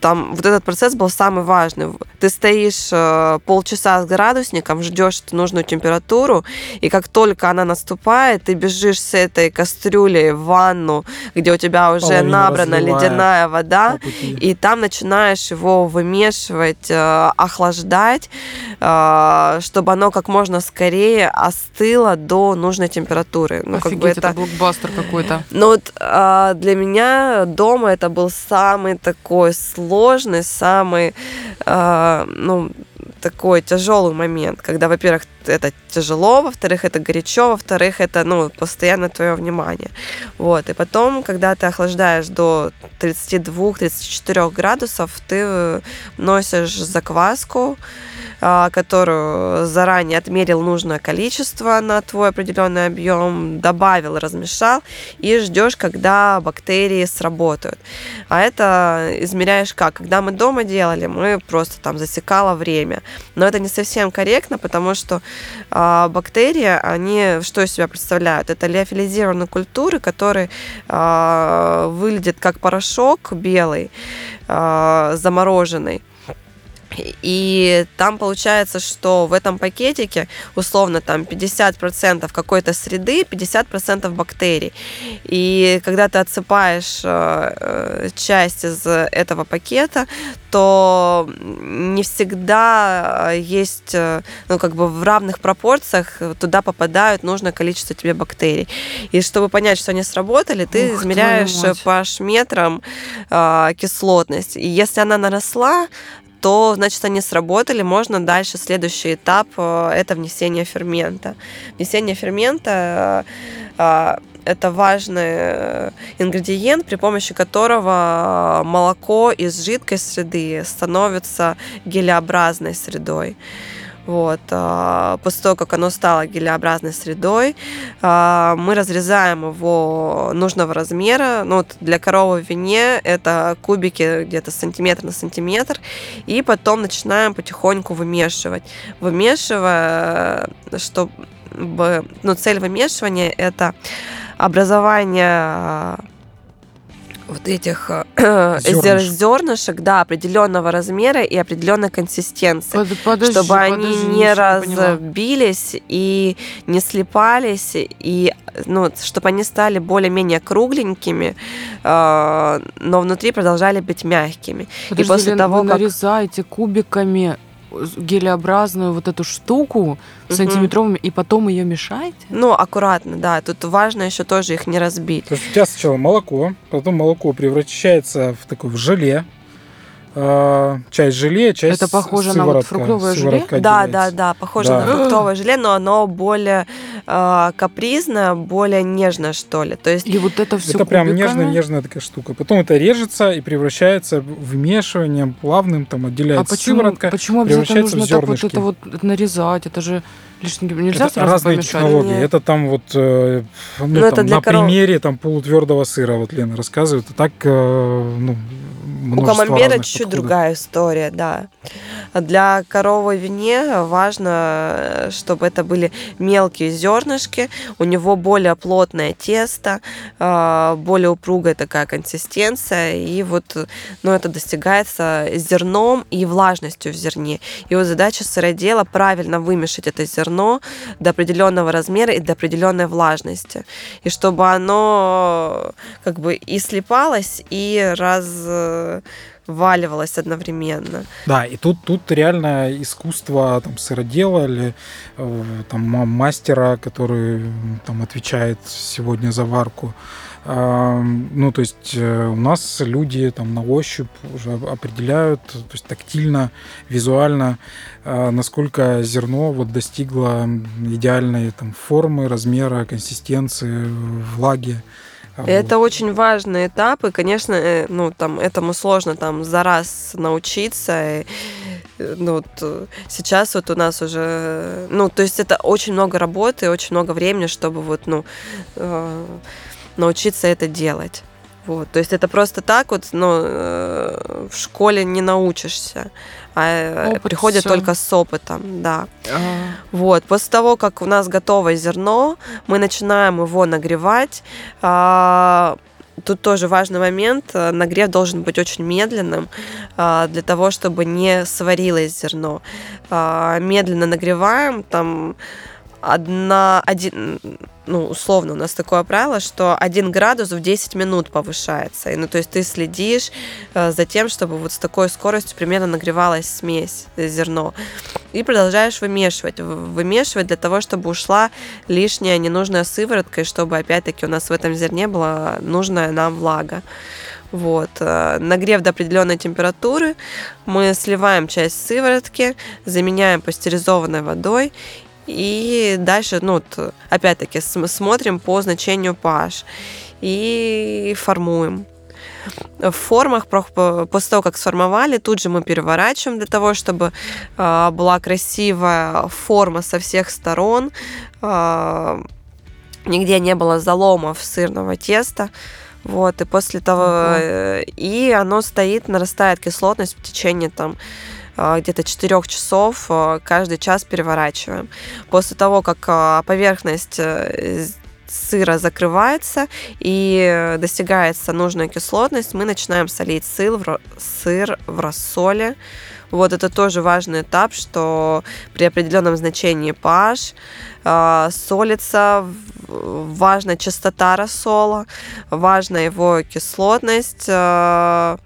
там вот этот процесс был самый важный. Ты стоишь э, полчаса с градусником, ждешь эту нужную температуру, и как только она наступает, ты бежишь с этой кастрюлей в ванну, где у тебя уже Половину набрана разливая ледяная вода, и там начинаешь его вымешивать, э, охлаждать, э, чтобы оно как можно скорее остыло до нужной температуры. Ну, как Офигеть, бы это это блокбастер какой-то. ну вот для меня дома это был самый такой сложный, самый, а, ну, такой тяжелый момент, когда, во-первых, это тяжело, во-вторых, это горячо, во-вторых, это, ну, постоянно твое внимание. Вот, и потом, когда ты охлаждаешь до 32-34 градусов, ты носишь закваску, а, которую заранее отмерил нужное количество на твой определенный объем, добавил, размешал, и ждешь, когда бактерии сработают. А это измеряешь как? Когда мы дома делали, мы просто там засекало время. Но это не совсем корректно, потому что а, бактерии, они что из себя представляют? Это леофилизированные культуры, которые а, выглядят как порошок белый, а, замороженный. И там получается, что в этом пакетике условно там 50% какой-то среды, 50% бактерий. И когда ты отсыпаешь э, э, часть из этого пакета, то не всегда есть, э, ну, как бы в равных пропорциях туда попадают нужное количество тебе бактерий. И чтобы понять, что они сработали, ты Ух, измеряешь по шметрам э, кислотность. И если она наросла, то, значит, они сработали, можно дальше, следующий этап, э, это внесение фермента. Внесение фермента э, э, это важный ингредиент, при помощи которого молоко из жидкой среды становится гелеобразной средой. Вот. а, После того, как оно стало гелеобразной средой, а, мы разрезаем его нужного размера. Ну, вот для коровы в вине это кубики где-то сантиметр на сантиметр. И потом начинаем потихоньку вымешивать. Вымешивая, чтобы... Ну, цель вымешивания – это образование вот этих э, Зернышек. зернышек, да, определенного размера и определенной консистенции. Под- подожди, чтобы они подожди, не ничего поняла. разбились и не слипались, и ну, чтобы они стали более-менее кругленькими, э, но внутри продолжали быть мягкими. Подожди, после Лен, того, вы как- нарезаете кубиками гелеобразную вот эту штуку Мгм. сантиметровыми, и потом ее мешаете? Ну, аккуратно, да. Тут важно еще тоже их не разбить. То есть у тебя сначала молоко, потом молоко превращается в такое в желе. А, часть желе, часть Это похоже на вот фруктовое желе? Да, да, да, похоже Да. на фруктовое желе, но оно более э, капризное, более нежное, что ли. То есть И вот это все Это прям нежная-нежная такая штука. Потом это режется и превращается вмешиванием плавным, там А отделяется почему, сыворотка. почему обязательно превращается в нужно так вот зернышки. это вот нарезать? Это же лишний... Нельзя это сразу разные помешать? технологии. Нет. Это там вот э, ну, там, это на коров. примере там полутвердого сыра, вот Лена рассказывает. А так э, ну, У камамбера разных чуть подходов. другая история, да. Для коровы вине важно, чтобы это были мелкие зернышки, у него более плотное тесто, э, более упругая такая консистенция, и вот ну, это достигается зерном и влажностью в зерне. И вот задача сыродела правильно вымешать это зерно до определенного размера и до определенной влажности. И чтобы оно как бы и слипалось, и разваливалось одновременно. Да, и тут, тут реально искусство там, сыродела или э, там, ма- мастера, который там, отвечает сегодня за варку. Ну, то есть э, у нас люди там на ощупь уже определяют, то есть тактильно, визуально, а, насколько зерно вот достигло идеальной там формы, размера, консистенции, влаги. А, Это очень важный этап, и, конечно, э, ну, там, этому сложно там за раз научиться. И, ну, вот, э, сейчас вот у нас уже, ну, то есть это очень много работы, очень много времени, чтобы вот, ну, э, научиться это делать. Вот, то есть это просто так вот, ну, э, в школе не научишься, а Опыт приходит всё. только с опытом, да. А, Вот, после того, как у нас готово зерно, мы начинаем его нагревать. А, Тут тоже важный момент. э, Нагрев должен быть очень медленным а, для того, чтобы не сварилось зерно. А, Медленно нагреваем, там одна, один, ну, условно, у нас такое правило, что 1 градус в 10 минут повышается. И, ну, то есть ты следишь э, за тем, чтобы вот с такой скоростью примерно нагревалась смесь, э, зерно. И продолжаешь вымешивать. Вымешивать для того, чтобы ушла лишняя ненужная сыворотка, и чтобы, опять-таки, у нас в этом зерне была нужная нам влага. Вот. э, Нагрев до определенной температуры, мы сливаем часть сыворотки, заменяем пастеризованной водой и дальше, ну, вот, опять-таки, см- смотрим по значению pH и формуем. В формах, после того, как сформовали, тут же мы переворачиваем для того, чтобы а, была красивая форма со всех сторон, а, нигде не было заломов сырного теста. Вот, и после того, Ого. э, и оно стоит, нарастает кислотность в течение там где-то 4 часов а, каждый час переворачиваем. После того, как поверхность э, с- сыра закрывается и э, достигается нужная кислотность, мы начинаем солить сыр в, сыр в рассоле. Вот это тоже важный этап, что при определенном значении pH а, солится, важна частота рассола, важна его кислотность, а,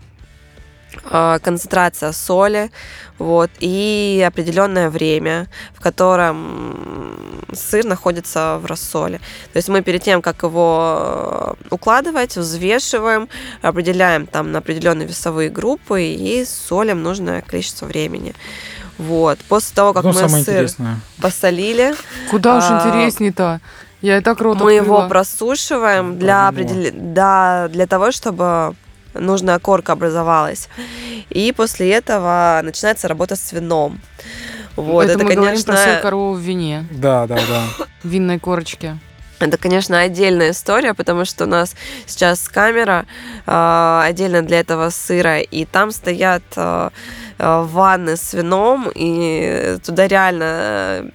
концентрация соли, вот, и определенное время, в котором сыр находится в рассоле. То есть мы перед тем, как его э, укладывать, взвешиваем, определяем там на определенные весовые группы и солим нужное количество времени. Вот. После того, как Ну, мы сыр интересное. посолили, Куда уж А, интересней-то? Я и так рот мы его открыла. просушиваем для, Проблема. определ... да, для того, чтобы нужная корка образовалась. И после этого начинается работа с вином. Вот, это, это, мы говорим про сыр конечно, корову в вине, Да, да, да. в винной корочке. это, конечно, отдельная история, потому что у нас сейчас камера э, отдельно для этого сыра, и там стоят э, э, ванны с вином, и туда реально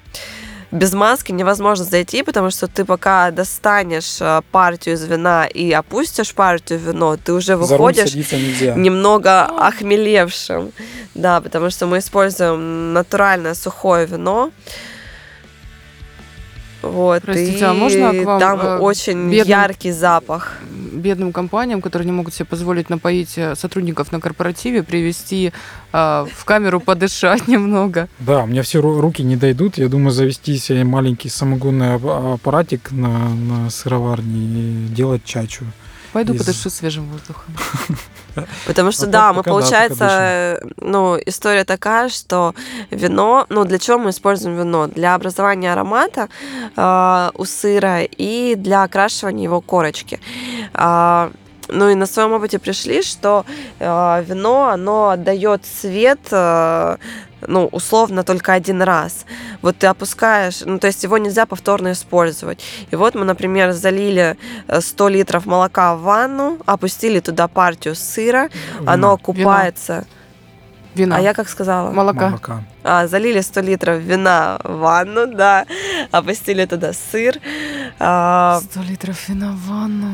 без маски невозможно зайти, потому что ты пока достанешь э, партию из вина и опустишь партию вино, ты уже выходишь немного охмелевшим. Да, потому что мы используем натуральное сухое вино. Вот, Простите, и а можно к вам, там э, очень бедным- яркий запах. бедным компаниям, которые не могут себе позволить напоить э, сотрудников на корпоративе, привести э, в камеру подышать немного. Да, у меня все ру- руки не дойдут. Я думаю, завести себе маленький самогонный ап- аппаратик на, на сыроварне и делать чачу. Пойду Из- подышу свежим воздухом. Потому что, А да, мы, получается, ну, история такая, что вино, ну, для чего мы используем вино? Для образования аромата э, у сыра и для окрашивания его корочки. А, ну и на своем опыте пришли, что э, вино, оно отдает цвет, э, ну, условно, только один раз. Вот ты опускаешь, ну, то есть его нельзя повторно использовать. И вот мы, например, залили э, 100 литров молока в ванну, опустили туда партию сыра, оно Вина, купается. Вина. А я как сказала? Молока. молока. А, залили 100 литров вина в ванну, да, опустили туда сыр. А, 100 литров вина в ванну.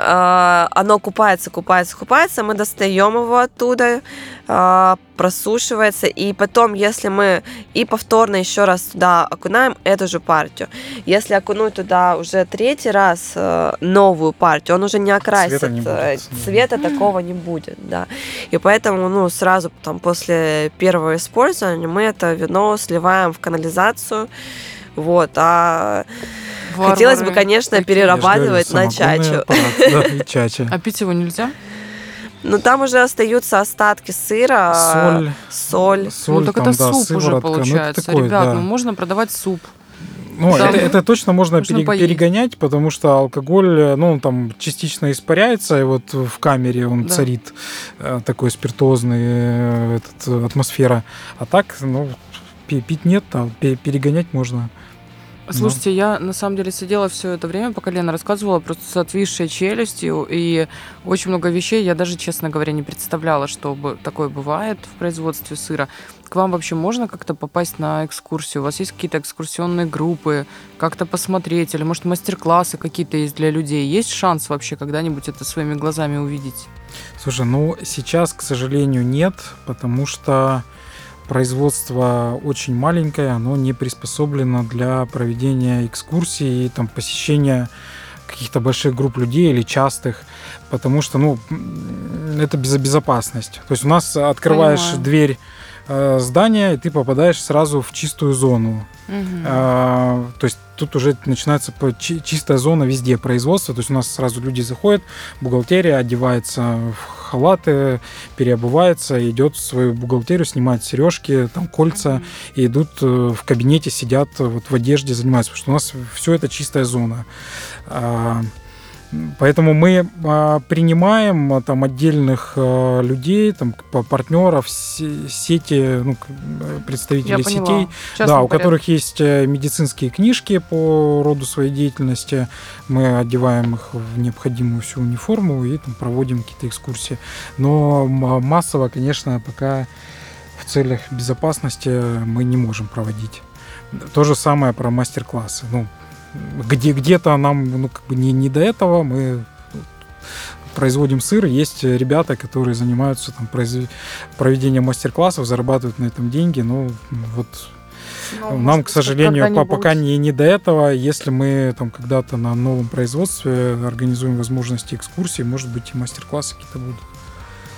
А, оно купается, купается, купается, мы достаем его оттуда, а, просушивается, и потом, если мы и повторно еще раз туда окунаем эту же партию, если окунуть туда уже третий раз э, новую партию, он уже не окрасит, Цвета не будет, э, цвета такого не будет, да. И поэтому, ну, сразу там после первого использования мы это вино сливаем в канализацию, вот, а хотелось бы, Варвары конечно, перерабатывать Я на говорю, чачу. аппарат, да, чача. А пить его нельзя? Но там уже остаются остатки сыра, Соль, соль. соль, ну так там, это да, суп уже сыворотка. Ну, это получается. такое, Ребят, да. ну можно продавать суп. Ну, Там это, это точно можно, можно пере- поесть. перегонять, потому что алкоголь, ну, он там частично испаряется, и вот в камере он Да. царит э, такой спиртозный э, этот, э, атмосфера. А так, ну, пи- пить нет, а пе- перегонять можно. Слушайте, я на самом деле сидела все это время, пока Лена рассказывала, просто с отвисшей челюстью, и очень много вещей я даже, честно говоря, не представляла, что такое бывает в производстве сыра. К вам вообще можно как-то попасть на экскурсию? У вас есть какие-то экскурсионные группы, как-то посмотреть, или, может, мастер-классы какие-то есть для людей? Есть шанс вообще когда-нибудь это своими глазами увидеть? Слушай, ну, сейчас, к сожалению, нет, потому что производство очень маленькое, оно не приспособлено для проведения экскурсий и там, посещения каких-то больших групп людей или частых, потому что, ну, это без- безопасность. То есть у нас открываешь Понимаю. дверь э, здания, и ты попадаешь сразу в чистую зону. Мгм. А, то есть тут уже начинается чистая зона везде производства. То есть у нас сразу люди заходят, бухгалтерия одевается в халаты, переобувается, идет в свою бухгалтерию, снимает сережки, там кольца, и идут э, в кабинете, сидят вот в одежде, занимаются. Потому что у нас все это чистая зона. Поэтому мы а, принимаем а, там отдельных а, людей, там партнеров, се- сети, ну, Я представителей поняла. сетей, да, у порядке. которых есть э, медицинские книжки по роду своей деятельности. Мы одеваем их в необходимую всю униформу и там проводим какие-то экскурсии. Но массово, конечно, пока в целях безопасности мы не можем проводить. То же самое про мастер-классы. Ну, где, где-то нам ну, как бы не, не до этого, мы производим сыр, есть ребята, которые занимаются там, произв- проведением мастер-классов, зарабатывают на этом деньги, но вот Ну, нам, может к сожалению, по- пока не, не до этого. Если мы там когда-то на новом производстве организуем возможности экскурсий, может быть, и мастер-классы какие-то будут.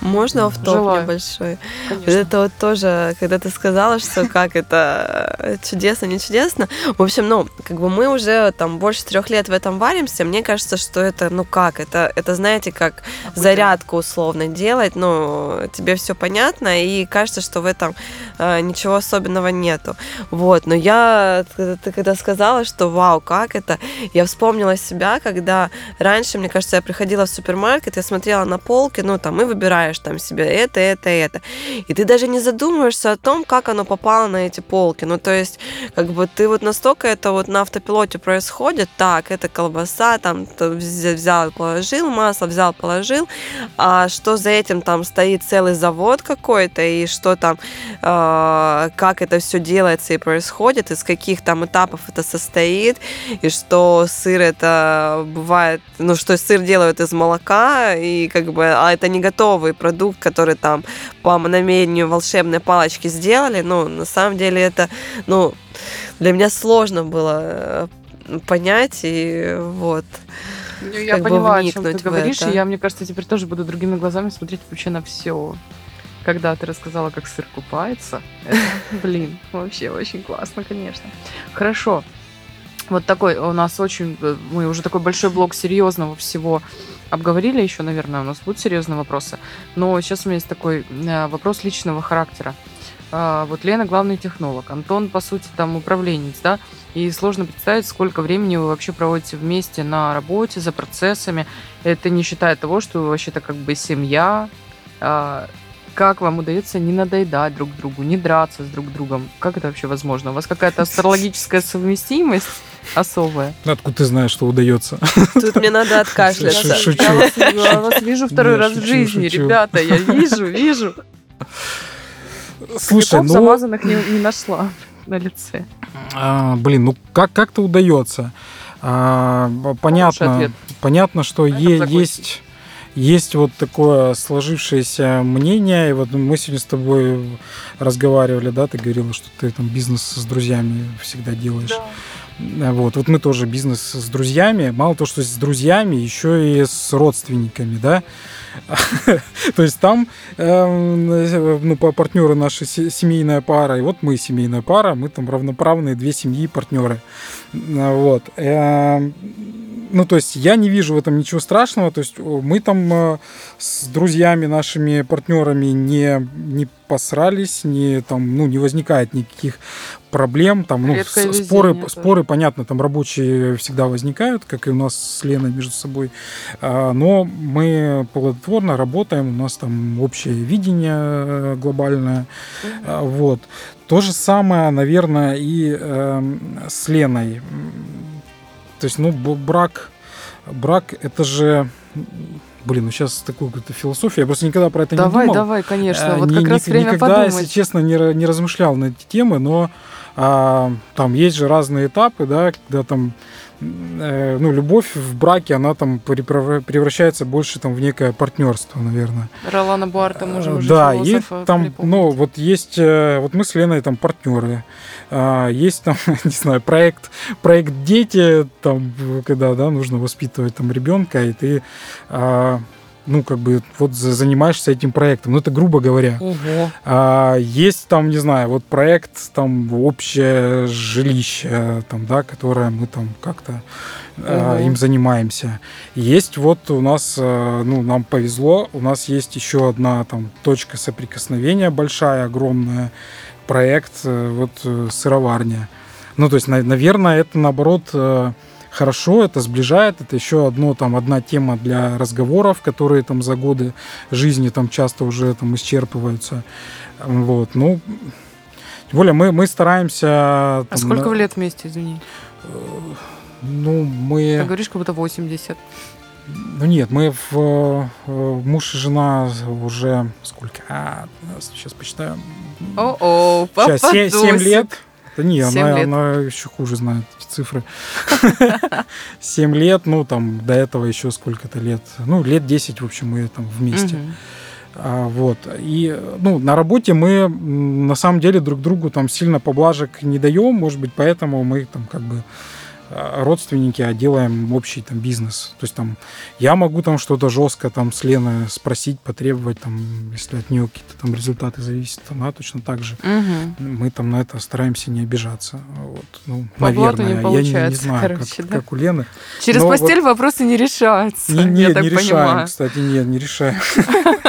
Можно в топ Желаю. небольшой? Конечно. Вот это вот тоже, когда ты сказала, что как это э, чудесно, не чудесно. В общем, ну, как бы мы уже там больше трех лет в этом варимся. Мне кажется, что это, ну как, это, это знаете, как зарядку условно делать. Ну, тебе все понятно, и кажется, что в этом э, ничего особенного нету. Вот, но я, ты когда сказала, что вау, как это, я вспомнила себя, когда раньше, мне кажется, я приходила в супермаркет, я смотрела на полки, ну, там, и выбираешь выбираешь там себе это, это, это. И ты даже не задумываешься о том, как оно попало на эти полки. Ну, то есть, как бы ты вот настолько это вот на автопилоте происходит, так, это колбаса, там, взял, положил, масло взял, положил, а что за этим там стоит целый завод какой-то, и что там, э, как это все делается и происходит, из каких там этапов это состоит, и что сыр это бывает, ну, что сыр делают из молока, и как бы, а это не готовый продукт, который там по намерению волшебной палочки сделали, ну, на самом деле это, ну, для меня сложно было э, понять, и вот. Ну, я поняла, о чем ты говоришь, и я, мне кажется, теперь тоже буду другими глазами смотреть вообще на все. Когда ты рассказала, как сыр купается, это, блин, вообще очень классно, конечно. Хорошо. Вот такой у нас очень, э, мы уже такой большой блок серьезного всего обговорили еще, наверное, у нас будут серьезные вопросы. Но сейчас у меня есть такой э, вопрос личного характера. А, вот Лена главный технолог, Антон, по сути, там управленец, да, и сложно представить, сколько времени вы вообще проводите вместе на работе, за процессами. Это не считая того, что вы вообще-то как бы семья. А, как вам удается не надоедать друг другу, не драться с друг другом? Как это вообще возможно? У вас какая-то астрологическая совместимость особая? Откуда ты знаешь, что удается? Тут мне надо откашляться. Шучу. Я вас, я вас вижу второй раз шучу, в жизни, шучу. ребята, я вижу, вижу. Слушай, ну, замазанных не, не нашла на лице. а, блин, ну как как-то удается. А, понятно, понятно, что этом е- есть есть вот такое сложившееся мнение, и вот мы сегодня с тобой разговаривали, да, ты говорила, что ты там бизнес с друзьями всегда делаешь. А, Вот, вот мы тоже бизнес с друзьями. Мало того, что с друзьями, еще и с родственниками, да. То есть там эм, ну, по- партнеры наши се- семейная пара, и вот мы семейная пара, мы там равноправные две семьи партнеры. Вот. Эм, Ну, то есть я не вижу в этом ничего страшного. То есть мы там э, с друзьями, нашими партнерами не, не посрались, не, там, ну, не возникает никаких проблем. Там, ну, Редкое споры, тоже. споры, понятно, там рабочие всегда возникают, как и у нас с Леной между собой. А, Но мы плодотворно работаем, у нас там общее видение э, глобальное. А, Вот. То же самое, наверное, и эм, с Леной. То есть, ну, брак, брак это же... Блин, ну сейчас такую какую-то философию. Я просто никогда про это не Давай, думал. давай, конечно. Э, Вот ни- как ни- раз время никогда, если подумать. честно, не, не размышлял на эти темы, но а, там есть же разные этапы, да, когда там э, ну, любовь в браке, она там превращается больше там в некое партнерство, наверное. Ролана Буарта можем Э, уже Да, и там, припомнить. ну, вот есть, э, вот мы с Леной там партнеры, А, есть там, не знаю, проект, проект дети, там, когда, да, нужно воспитывать там ребенка, и ты, а, ну, как бы, вот за- занимаешься этим проектом, ну, это грубо говоря. Ого. А, есть там, не знаю, вот проект, там, общее жилище, там, да, которое мы там как-то а, Ого. им занимаемся. Есть вот у нас, а, ну, нам повезло, у нас есть еще одна там точка соприкосновения большая, огромная, проект, э, вот э, сыроварня. Ну, то есть, на- наверное, это наоборот э, хорошо, это сближает, это еще одно, там, одна тема для разговоров, которые там за годы жизни там часто уже там исчерпываются. Вот, ну, тем более мы, мы стараемся... А там, сколько на- вы лет вместе, извини? Ну, мы... Ты говоришь, как будто 80. Ну нет, мы в э, э, муж и жена уже сколько? А, сейчас посчитаю. О-о, Сейчас, папа 7, лет. Да не, она, лет. она еще хуже знает эти цифры. 7 лет, ну там до этого еще сколько-то лет. Ну, лет 10, в общем, мы там вместе. А, вот. И ну, на работе мы на самом деле друг другу там сильно поблажек не даем, может быть, поэтому мы там как бы родственники, а делаем общий там бизнес. То есть там я могу там что-то жестко там с Леной спросить, потребовать, там, если от нее какие-то там результаты зависят, она точно так же. Мы там на это стараемся не обижаться. Вот. Ну, По наверное, не я не- не, получается, знаю, короче, как, да? как у Лены. Через Но постель вопросы не решаются, Не, не, я не решаем, понимаю. кстати, нет, не решаем.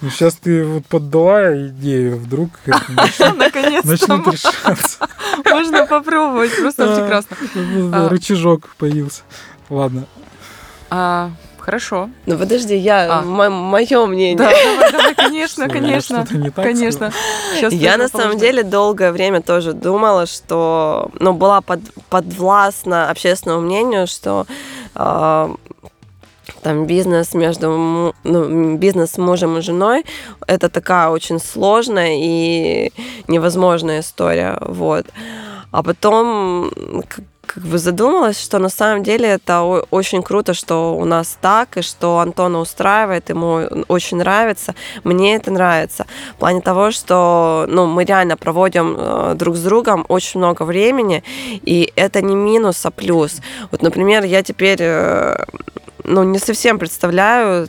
Ну, сейчас ты вот поддала идею, вдруг начнет решаться. можно попробовать, просто А. прекрасно. Ну, А. Рычажок появился. Ладно. А, Хорошо. Ну подожди, я А. мое мнение. Да, давай, давай, конечно, Что, я конечно. не так Конечно. Щас Я на самом деле долгое время тоже думала, что, ну, была под, подвластна общественному мнению, что э, там бизнес между ну, бизнес с мужем и женой это такая очень сложная и невозможная история, вот. А потом как бы задумалась, что на самом деле это очень круто, что у нас так, и что Антона устраивает, ему очень нравится, мне это нравится. В плане того, что ну, мы реально проводим э, друг с другом очень много времени, и это не минус, а плюс. Вот, например, я теперь э, ну, не совсем представляю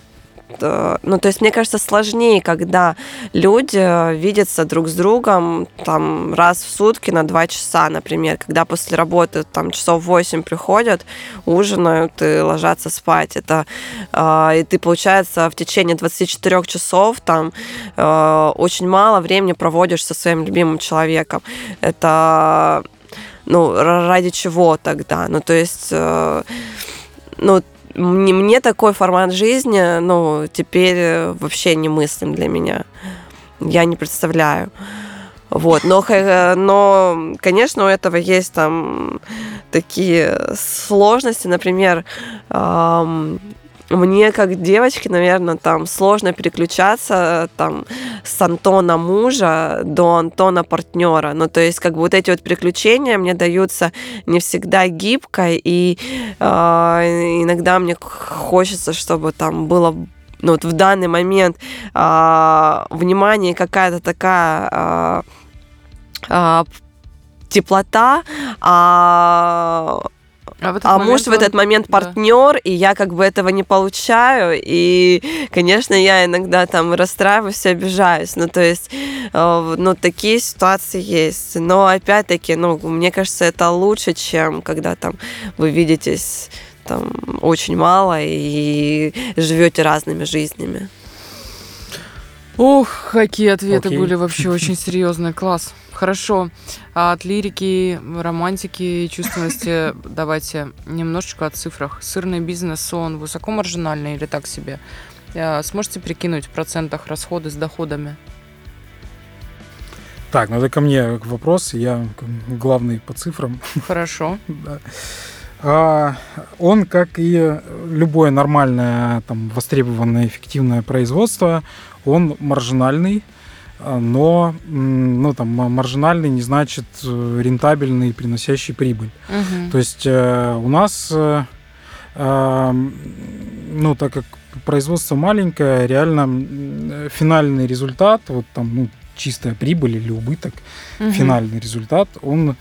э, ну, то есть, мне кажется, сложнее, когда люди э, видятся друг с другом там раз в сутки на два часа, например, когда после работы там часов 8 приходят, ужинают и ложатся спать. Это, э, и ты, получается, в течение 24 часов там э, очень мало времени проводишь со своим любимым человеком. Это ну, ради чего тогда? Ну, то есть, э, ну, мне, мне такой формат жизни, ну, теперь э, вообще немыслим для меня. Я не представляю. Вот, но, хэ- но, конечно, у этого есть там такие сложности, например, ам, мне как девочке, наверное, там сложно переключаться там с Антона мужа до Антона партнера. Ну, то есть, как бы вот эти вот переключения мне даются не всегда гибко, и э, иногда мне хочется, чтобы там было ну, вот в данный момент э, внимание какая-то такая э, э, теплота, а А, в этот а момент муж в он- этот момент да. партнер, и я как бы этого не получаю, и, конечно, я иногда там расстраиваюсь и обижаюсь. Ну, то есть, э, ну, такие ситуации есть. Но, опять-таки, ну, мне кажется, это лучше, чем когда там вы видитесь там очень мало и живете разными жизнями. Ох, какие ответы Окей. были вообще очень серьезные. Класс. Хорошо. А от лирики, романтики и чувственности давайте немножечко о цифрах. Сырный бизнес, он высокомаржинальный или так себе? А, Сможете прикинуть в процентах расходы с доходами? Так, ну это ко мне вопрос, я главный по цифрам. Хорошо. Да. А, Он, как и любое нормальное, там, востребованное, эффективное производство, он маржинальный, но м, ну, там, маржинальный не значит э, рентабельный, приносящий прибыль. Мгм. То есть э, у нас, э, а, ну, так как производство маленькое, реально финальный результат, вот там, ну, чистая прибыль или убыток, Мгм. финальный результат, он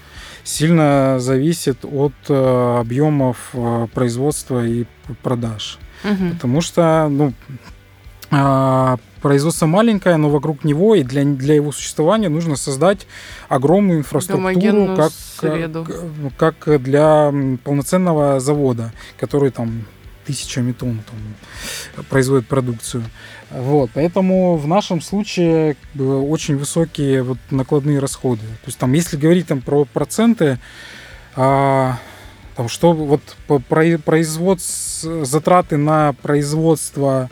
сильно зависит от объемов производства и продаж. Мгм. Потому что, ну, а, производство маленькое, но вокруг него и для, для его существования нужно создать огромную инфраструктуру, как, среду. как, ну, как для полноценного завода, который там тысячами тонн там, производит продукцию. Вот, поэтому в нашем случае очень высокие вот накладные расходы. То есть там, если говорить там про проценты, а, там, что вот по про- производс- затраты на производство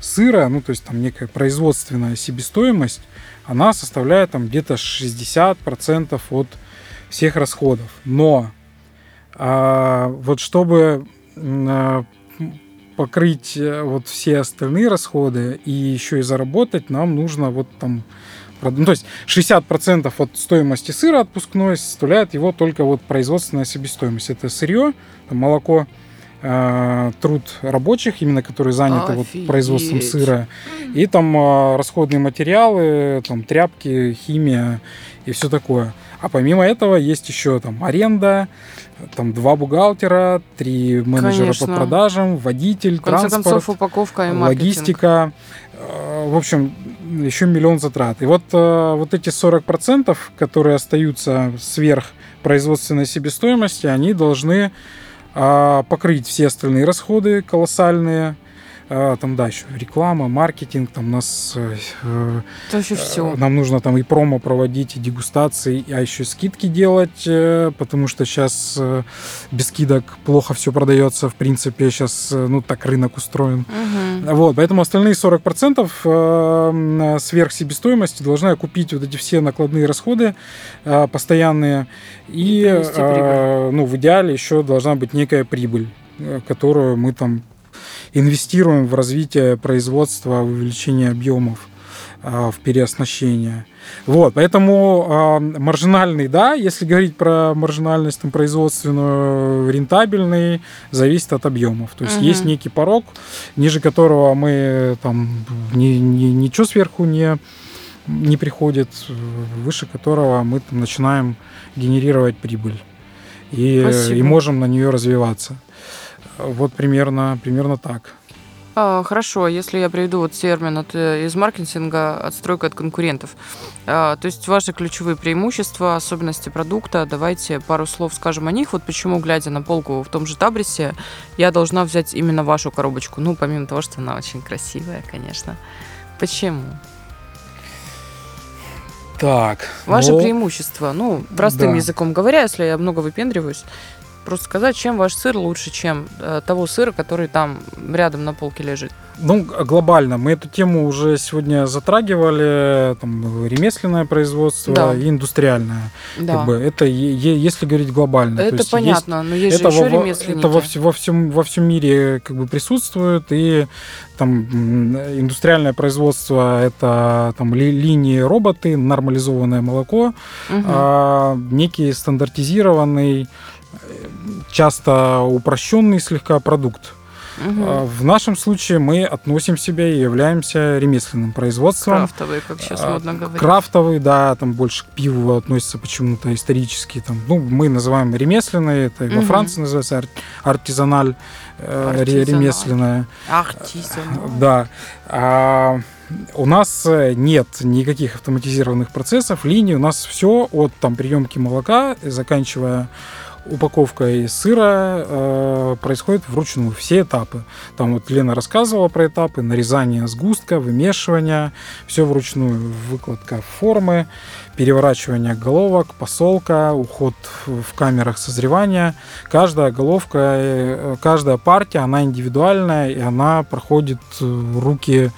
сыра, ну то есть там некая производственная себестоимость, она составляет там где-то 60% от всех расходов. Но а, вот чтобы а, покрыть э, вот все остальные расходы и еще и заработать, нам нужно вот там ну, то есть 60% от стоимости сыра отпускной составляет его только вот производственная себестоимость. Это сырье, молоко, э, труд рабочих, именно которые заняты вот производством сыра, и там э, расходные материалы, там тряпки, химия и все такое. А помимо этого есть еще там аренда, там два бухгалтера, три менеджера Конечно. по продажам, водитель, В конце транспорт, концов, упаковка и маркетинг. логистика. Э, В общем, еще миллион затрат. И вот, вот эти 40%, которые остаются сверх производственной себестоимости, они должны покрыть все остальные расходы колоссальные, А, там, да, еще реклама, маркетинг, там нас... э, Это вообще все. Нам нужно там и промо проводить, и дегустации, а еще скидки делать, э, потому что сейчас э, без скидок плохо все продается, в принципе, сейчас, э, ну, так рынок устроен. Вот, поэтому остальные 40% э, сверх себестоимости должна купить вот эти все накладные расходы э, постоянные. И, э, ну, в идеале еще должна быть некая прибыль, э, которую мы там инвестируем в развитие производства, в увеличение объемов, э, в переоснащение. Вот, поэтому э, маржинальный, да, если говорить про маржинальность там, производственную, рентабельный, зависит от объемов. То есть Мгм. есть некий порог, ниже которого мы там ни, ни- ничего сверху не, не приходит, выше которого мы там, начинаем генерировать прибыль. И, Спасибо. и можем на нее развиваться. Вот примерно, примерно так. А, хорошо, если я приведу вот термин от, э, из маркетинга «отстройка от конкурентов». А, то есть ваши ключевые преимущества, особенности продукта, давайте пару слов скажем о них. Вот почему, глядя на полку в том же Табрисе, я должна взять именно вашу коробочку. Ну, помимо того, что она очень красивая, конечно. Почему? Так. Ваше ну, преимущество, ну, простым да. языком говоря, если я много выпендриваюсь, просто сказать, чем ваш сыр лучше, чем э, того сыра, который там рядом на полке лежит. Ну, глобально. Мы эту тему уже сегодня затрагивали. Там, ремесленное производство Да. и индустриальное. Да. Как бы, это если говорить глобально. То Это есть есть- понятно, но есть это же еще во, ремесленники. это во, во всем, во всем мире как бы присутствует. И там индустриальное производство это там ли- линии роботы, нормализованное молоко, Мгм. а, некий стандартизированный, часто упрощенный слегка продукт. А, В нашем случае мы относим себя и являемся ремесленным производством. Крафтовые, как сейчас А, модно говорить. Крафтовый, да, там больше к пиву относится почему-то исторически. Там, ну, мы называем ремесленные, это и во. Франции называется ар- артизаналь, э, Артизаналь. ремесленное. Ах, тисяно. Да. А, у нас э, нет никаких автоматизированных процессов, линий. У нас все от там, приемки молока, заканчивая упаковкой сыра э, происходит вручную все этапы. Там вот Лена рассказывала про этапы нарезания сгустка, вымешивания, все вручную, выкладка формы, переворачивание головок, посолка, уход в камерах созревания. Каждая головка, э, каждая партия, она индивидуальная, и она проходит э, руки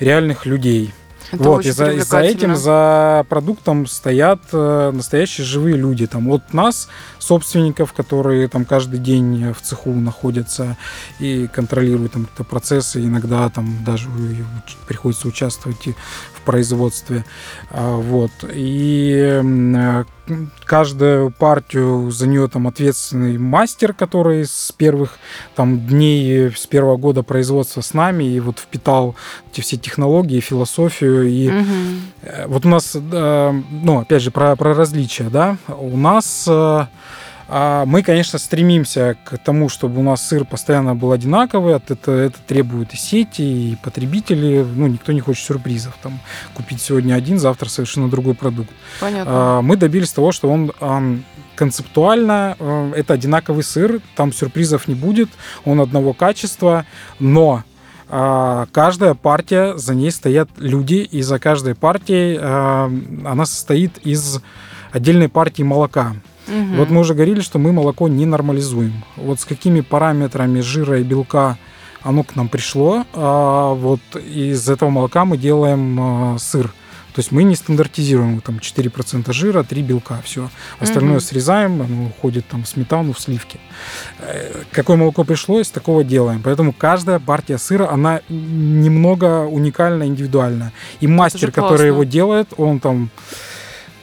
реальных людей. Это вот, и за, и за этим, за продуктом стоят э, настоящие живые люди. Там от нас, собственников, которые там каждый день в цеху находятся и контролируют там какие-то процессы, иногда там даже приходится участвовать и в производстве. А, Вот. И э, каждую партию за нее там ответственный мастер, который с первых там дней, с первого года производства с нами и вот впитал эти все технологии, философию и. Э, Вот у нас, э, ну, опять же, про, про различия, да, у нас э, а, мы, конечно, стремимся к тому, чтобы у нас сыр постоянно был одинаковый, это, это требуют и сети, и потребители, ну, никто не хочет сюрпризов, там, купить сегодня один, завтра совершенно другой продукт. Понятно. А, Мы добились того, что он ам, концептуально, это одинаковый сыр, там сюрпризов не будет, он одного качества, но а, каждая партия, за ней стоят люди, и за каждой партией а, она состоит из отдельной партии молока. Мгм. Вот мы уже говорили, что мы молоко не нормализуем. Вот с какими параметрами жира и белка оно к нам пришло, а, вот из этого молока мы делаем а, сыр. То есть мы не стандартизируем там 4% жира, 3 белка, все. Остальное Мгм. срезаем, оно уходит там в сметану, в сливки. Э, Какое молоко пришло, из такого делаем. Поэтому каждая партия сыра, она немного уникальна, индивидуальна. И мастер, который его делает, он там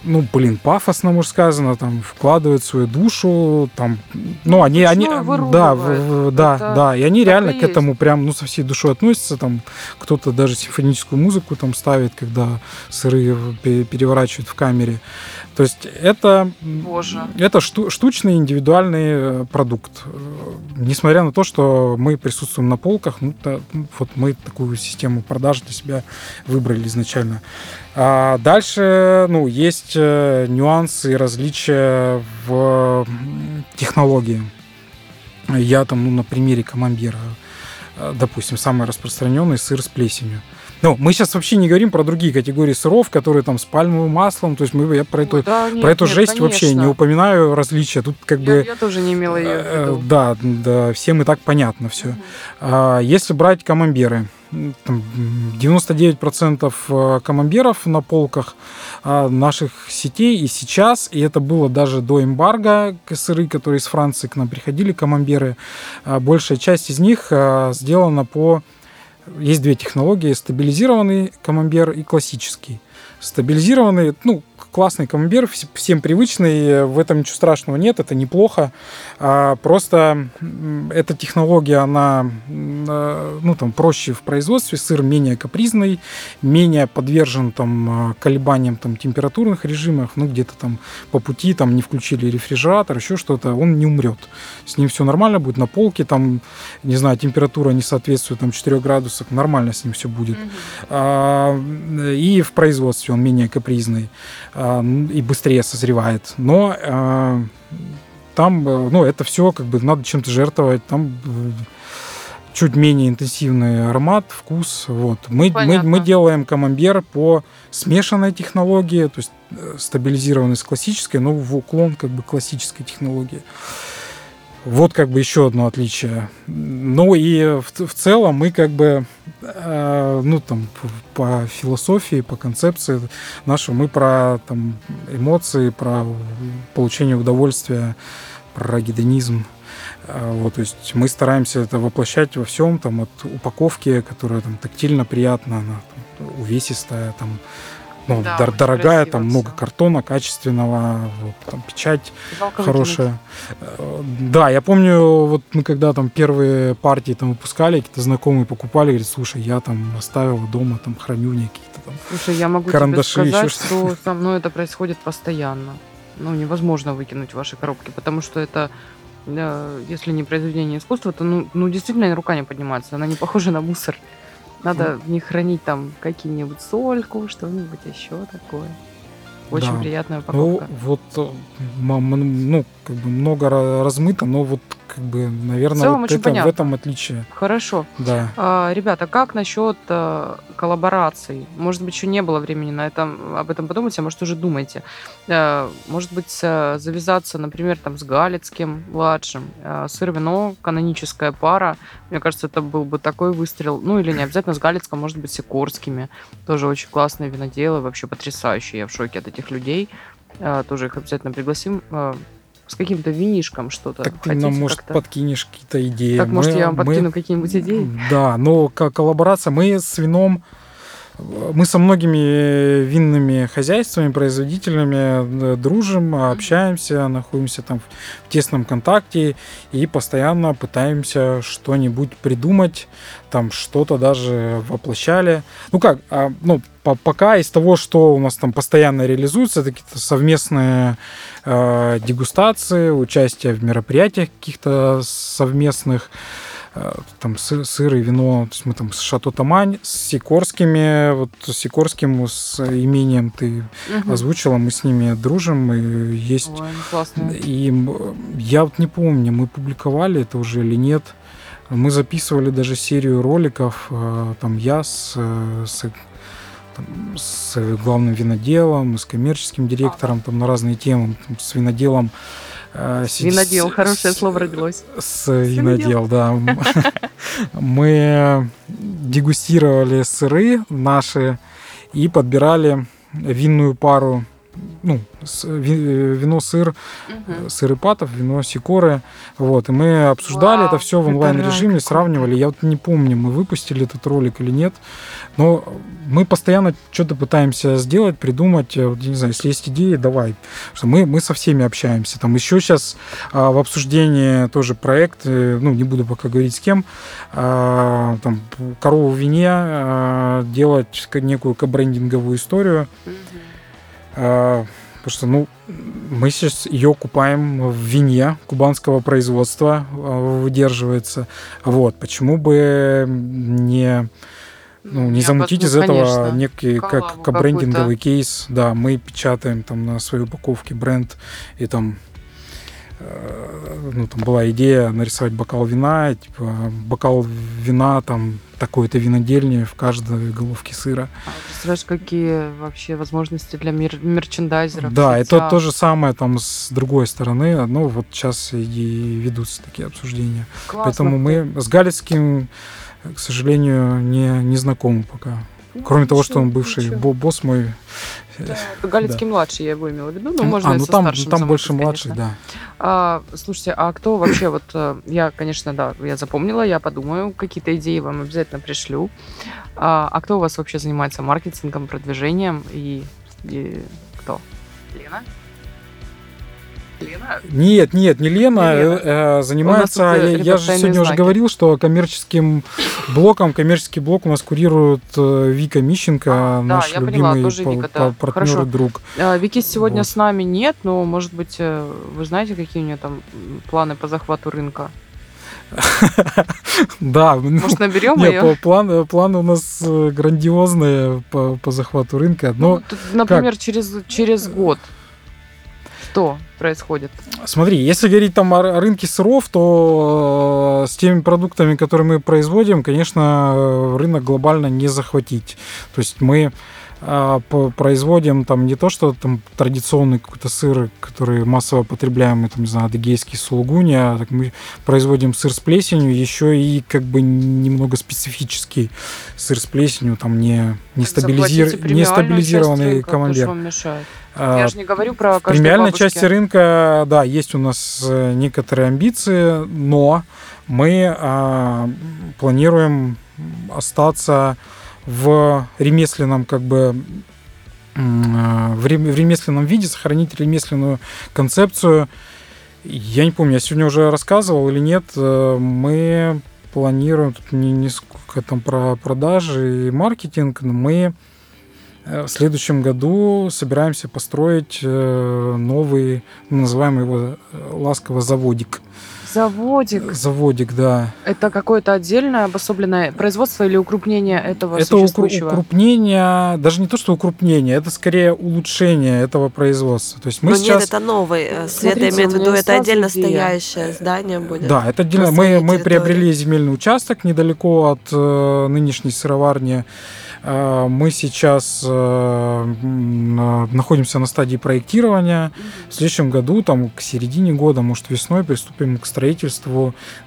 ну, блин, пафосно, может сказано, там, вкладывают свою душу, там, ну, они, они, да, в- да, Это да, и они реально и к этому прям, ну, со всей душой относятся, там, кто-то даже симфоническую музыку там ставит, когда сыры пе- переворачивают в камере, то есть это, Боже. это шту- штучный индивидуальный э, продукт, Э, несмотря на то, что мы присутствуем на полках, ну, та- ну, вот мы такую систему продаж для себя выбрали изначально. А дальше, ну, есть э, нюансы и различия в технологии. Я там, ну, на примере камамбера допустим, самый распространенный сыр с плесенью. Ну, мы сейчас вообще не говорим про другие категории сыров, которые там с пальмовым маслом. То есть мы, я про, эту, Да, нет, про эту нет, жесть вообще не конечно. упоминаю различия. Тут как Я, бы... я тоже не имела ее в э, виду. Да, да, всем и так понятно все. А, Если брать камамберы, м, там, м, 99% э, камамберов на полках а, наших сетей и сейчас, и это было даже до эмбарго, сыры, которые из Франции к нам приходили, камамберы, а, большая часть из них сделана по... Есть две технологии, стабилизированный камамбер и классический. Стабилизированный, ну, классный камамбер, вс- всем привычный, в этом ничего страшного нет, это неплохо. А, Просто эта технология, она э, ну, там, проще в производстве, сыр менее капризный, менее подвержен там, э, колебаниям там, температурных режимов, ну, где-то там по пути там, не включили рефрижератор, еще что-то, он не умрет. С ним все нормально будет на полке, там, не знаю, температура не соответствует там, 4 градусам, нормально с ним все будет. А, И в производстве он менее капризный а, и быстрее созревает. Но а, там, э, ну, это все как бы надо чем-то жертвовать. Там э, чуть менее интенсивный аромат, вкус. Вот. Мы, мы, Понятно. мы делаем камамбер по смешанной технологии, то есть э, стабилизированный с классической, но в уклон как бы классической технологии. Вот как бы еще одно отличие. Ну и в, в целом мы как бы, э, ну там по философии, по концепции нашей, мы про там эмоции, про получение удовольствия, про гедонизм. Э, Вот, то есть мы стараемся это воплощать во всем, там от упаковки, которая там тактильно приятна, она там, увесистая, там ну, Да, дор- дорогая, там всё. много картона качественного, вот, там печать Жалко выкинуть. хорошая. Э, Да, я помню, вот мы когда там первые партии там выпускали, какие-то знакомые покупали, говорят, слушай, я там оставила дома, там храню мне какие-то там. Слушай, я могу Карандаши, тебе сказать, ещё что со мной это происходит постоянно. Ну, невозможно выкинуть ваши коробки, потому что это, э, если не произведение искусства, то, ну, ну, действительно, рука не поднимается. Она не похожа на мусор. Надо в них хранить там какие-нибудь сольку, что-нибудь еще такое. Очень Да. приятная Ну, упаковка. вот, э, ну, как бы много ра- размыто, но вот, как бы, наверное, целом вот очень это, в понятно. этом отличие. Хорошо. Да. А, ребята, как насчет э, коллабораций? Может быть, еще не было времени на этом, об этом подумать, а может, уже думаете. Э, может быть, э, завязаться, например, там, с Галицким младшим. Э, сыр-вино, каноническая пара. Мне кажется, это был бы такой выстрел. Ну, или не обязательно с Галицком, может быть, с Сикорскими. Тоже очень классные виноделы, вообще потрясающие. Я в шоке от этих людей. Тоже их обязательно пригласим. С каким-то винишком что-то. Так ты нам, может, как-то? подкинешь какие-то идеи. Так, может, Мы- я вам мы- подкину какие-нибудь идеи? Да, но коллаборация, мы с вином, мы со многими винными хозяйствами, производителями э, дружим, общаемся, находимся там в тесном контакте и постоянно пытаемся что-нибудь придумать, там что-то даже воплощали. Ну как, а, ну по- пока из того, что у нас там постоянно реализуется, это какие-то совместные э, дегустации, участие в мероприятиях каких-то совместных, там сы- сыр и вино, то есть мы там с Шато Тамань, с Сикорскими, вот с Сикорским, с имением ты Мгм. озвучила, мы с ними дружим, и есть... Ой, ну классно. И я вот не помню, мы публиковали это уже или нет. Мы записывали даже серию роликов, э, там я с, э, с, там, с главным виноделом, с коммерческим директором, там на разные темы, там, с виноделом. Э, с- Винодел, с- хорошее с- слово родилось. с винодел, да. Мы дегустировали сыры наши и подбирали винную пару, ну, с- ви- вино-сыр, Мгм. сыр Ипатов, вино Сикоры. Вот, и мы обсуждали Вау, это все в онлайн-режиме, сравнивали. Я вот не помню, мы выпустили этот ролик или нет, но мы постоянно что-то пытаемся сделать, придумать. Э, я не знаю, если есть идеи, давай. Что мы, мы со всеми общаемся. Там еще сейчас а, в обсуждении тоже проект, э, ну, не буду пока говорить с кем, а, там, корову в вине а, делать некую кабрендинговую историю. А, Потому что, ну, мы сейчас ее купаем в вине кубанского производства, а, выдерживается. Вот, почему бы не, ну, не Я замутить из этого конечно, некий коллабу как, как брендинговый кейс. Да, мы печатаем там на своей упаковке бренд и там ну, там была идея нарисовать бокал вина, типа бокал вина там такой-то винодельни в каждой головке сыра. А представляешь, какие вообще возможности для мер- мерчендайзеров? Да, это то же самое там с другой стороны, но вот сейчас и ведутся такие обсуждения. Классно. Поэтому мы с Галицким, к сожалению, не, не знакомы пока. Ну, Кроме того, что он бывший ничего. бо- босс мой. Да, Галицкий младший, я его имела в виду, но М, можно а, и ну там, старшим там замутить, больше младший, конечно. да. А, слушайте, а кто вообще, вот э, я, конечно, да, я запомнила, я подумаю, какие-то идеи вам обязательно пришлю. А, а кто у вас вообще занимается маркетингом, продвижением и, и кто? Лена? Лена? Нет, нет, не Лена, Не Лена. э, э, занимается, э, я, я же сегодня уже знаки. говорил, что коммерческим блоком, коммерческий блок у нас курирует Вика Мищенко, А, да, наш я поняла, любимый тоже Вика, да. партнер Хорошо. и друг. Вики сегодня Вот. с нами нет, но, может быть, вы знаете, какие у нее там планы по захвату рынка? Да, ну, Может, наберем ее? по- план, план у нас грандиозные по, по захвату рынка. Но Ну, тут, например, через, через год. Что происходит? Смотри, если говорить там о рынке сыров, то э, с теми продуктами, которые мы производим, конечно, э, рынок глобально не захватить. То есть мы производим там не то, что там традиционный какой-то сыр, который массово потребляем, там, не знаю, адыгейский сулугуни, а так мы производим сыр с плесенью, еще и как бы немного специфический сыр с плесенью, там не, не, стабилизир- не часть стабилизированный командир. А, Я же не говорю про в премиальной бабушке. части рынка, да, есть у нас э, некоторые амбиции, но мы а, планируем остаться в ремесленном как бы а, в рем- в ремесленном виде, сохранить ремесленную концепцию. Я не помню, я сегодня уже рассказывал или нет, э, мы планируем, тут не, не сколько там про продажи и маркетинг, но мы э, в следующем году собираемся построить э, новый, мы называем его э, ласково заводик. Заводик. Заводик, да. Это какое-то отдельное обособленное производство или укрупнение этого Это существующего? укрупнение, даже не то, что укрупнение, это скорее улучшение этого производства. То есть мы Но сейчас... нет, это новый. э, Света Смотрите, имеет в виду, это отдельно идея. стоящее здание будет. Да, это отдельно. Мы, мы приобрели земельный участок недалеко от э, нынешней сыроварни. Э, мы сейчас э, находимся на стадии проектирования. В следующем году, там к середине года, может весной, приступим к строительству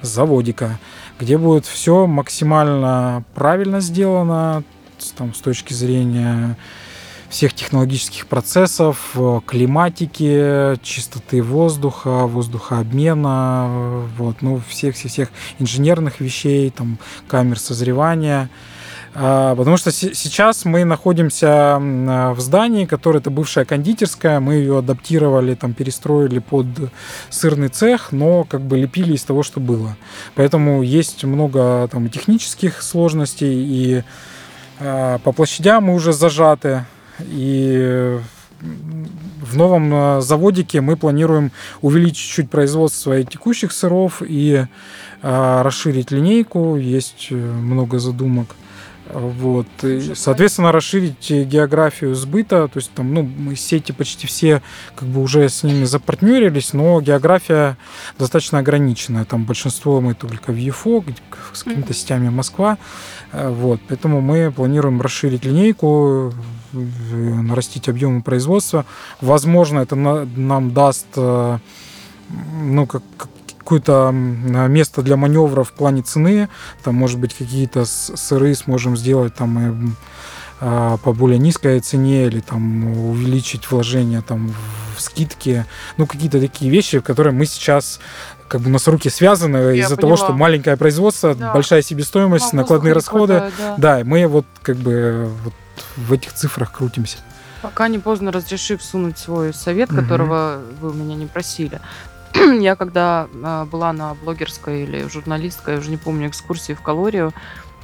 заводика, где будет все максимально правильно сделано там, с точки зрения всех технологических процессов, э, климатики, чистоты воздуха, воздухообмена, э, вот, ну, всех-всех-всех инженерных вещей, там, камер созревания. А, Потому что се- сейчас мы находимся в здании, которое это бывшая кондитерская, мы ее адаптировали, там перестроили под сырный цех, но как бы лепили из того, что было. Поэтому есть много там технических сложностей и а, по площадям мы уже зажаты. И в новом а, заводике мы планируем увеличить чуть производство и текущих сыров и а, расширить линейку. Есть э, много задумок. Вот. И, Слушай, соответственно, расширить э, географию сбыта. То есть там, ну, мы сети почти все как бы уже с ними запартнерились, но география достаточно ограниченная. Там большинство мы только в ЕФО, с какими-то сетями Москва. Э, Вот. Поэтому мы планируем расширить линейку, нарастить объемы производства. Возможно, это на- нам даст э, ну, как- какое-то место для маневра в плане цены. Там, может быть, какие-то сыры сможем сделать там м, а, по более низкой цене или там увеличить вложения там в скидки. Ну, какие-то такие вещи, которые мы сейчас как бы у нас руки связаны Я из-за того, что поняла. маленькое производство, Да. большая себестоимость, А, накладные расходы. хватает, да. Да, и мы вот как бы вот в этих цифрах крутимся. Пока не поздно разрешив сунуть свой совет, Мгм. которого вы у меня не просили. Я когда а, была на блогерской или журналистской, я уже не помню, экскурсии в Калорию,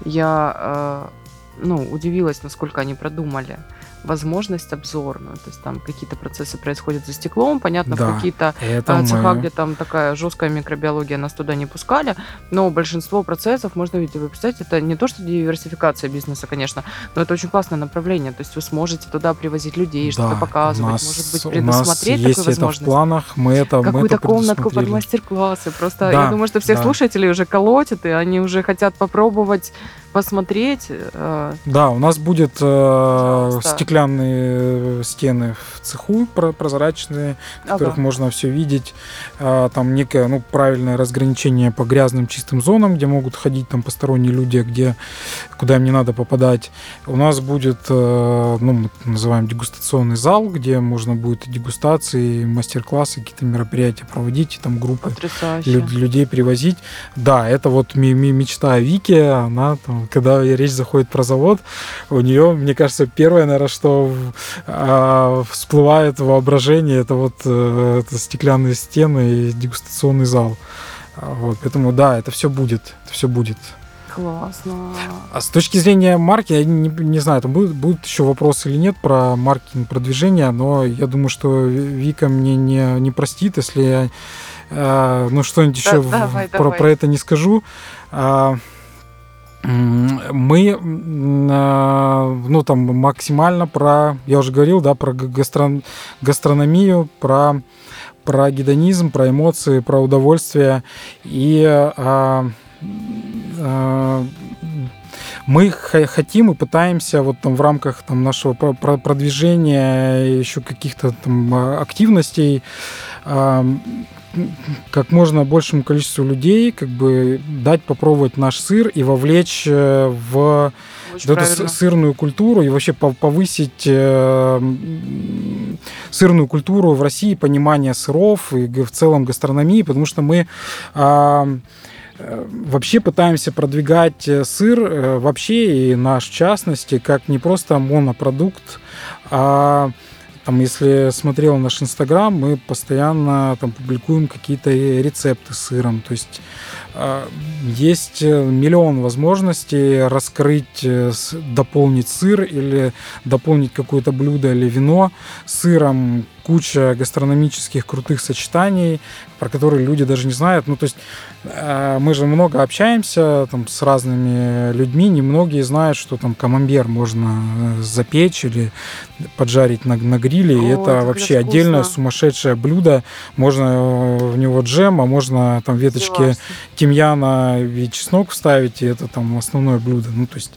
я а, ну, удивилась, насколько они продумали возможность обзорную. То есть там какие-то процессы происходят за стеклом, понятно, Да, в какие-то а, цеха, мы- где там такая жесткая микробиология, нас туда не пускали, но большинство процессов можно видеть. Вы представляете, это не то, что диверсификация бизнеса, конечно, но это очень классное направление. То есть вы сможете туда привозить людей, что-то Да, показывать, у нас- может быть, у нас предусмотреть есть такую это в возможность. планах, мы это, мы Какую-то это комнатку под мастер-классы. Просто Да, я думаю, что всех да. слушателей уже колотит, и они уже хотят попробовать посмотреть. э, Да, у нас будет э, стеклянные э, стены в цеху про- прозрачные, в которых ага. можно все видеть. А, там некое ну, правильное разграничение по грязным чистым зонам, где могут ходить там посторонние люди, а где куда им не надо попадать. У нас будет, э, ну, мы называем дегустационный зал, где можно будет дегустации, мастер-классы, какие-то мероприятия проводить, и там группы Потрясающе. лю- людей привозить. Да, это вот мечта Вики. Она, там, когда речь заходит про завод, у нее, мне кажется, первое, наверное, что а, всплывает воображение, это вот э, это стеклянные стены и дегустационный зал. Вот, поэтому да, это все будет, это все будет. Классно. А с точки зрения марки, я не, не знаю, там будут, будут еще вопросы или нет про маркетинг, продвижение, но я думаю, что Вика мне не, не простит, если я э, ну, что-нибудь еще в- давай, про, давай. про это не скажу. М, мы, ну, там, максимально про, я уже говорил, да, про га- гастрон- гастрономию, про, про гедонизм, про эмоции, про удовольствие. И а, а, мы хотим и пытаемся вот там в рамках там нашего про- про- продвижения еще каких-то там а, активностей как можно большему количеству людей как бы дать попробовать наш сыр и вовлечь э, в Очень эту правильно. сырную культуру и вообще пов- повысить э, сырную культуру в России, понимание сыров и в целом гастрономии, потому что мы а, э, вообще пытаемся продвигать сыр вообще и наш в частности как не просто монопродукт, а там, если смотрел наш инстаграм, мы постоянно там публикуем какие-то рецепты с сыром. То есть э, есть э, миллион возможностей раскрыть, э, дополнить сыр или дополнить какое-то блюдо или вино сыром. Куча гастрономических крутых сочетаний, про которые люди даже не знают. Ну, то есть э, мы же много общаемся там, с разными людьми, немногие знают, что там камамбер можно э, запечь или поджарить на, на гриле. и Ой, это вообще вкусно. отдельное сумасшедшее блюдо. Можно э, в него джем, а можно там веточки Согласна. тимьяна и чеснок вставить, и это там основное блюдо. Ну, то есть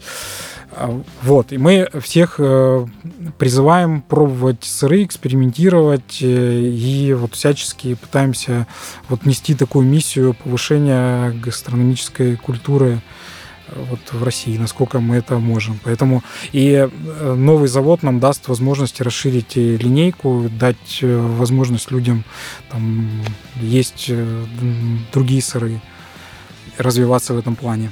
вот, и мы всех э, призываем пробовать сыры, экспериментировать э, и вот всячески пытаемся вот нести такую миссию повышения гастрономической культуры э, вот в России, насколько мы это можем. Поэтому и новый завод нам даст возможность расширить линейку, дать возможность людям там есть другие сыры, развиваться в этом плане.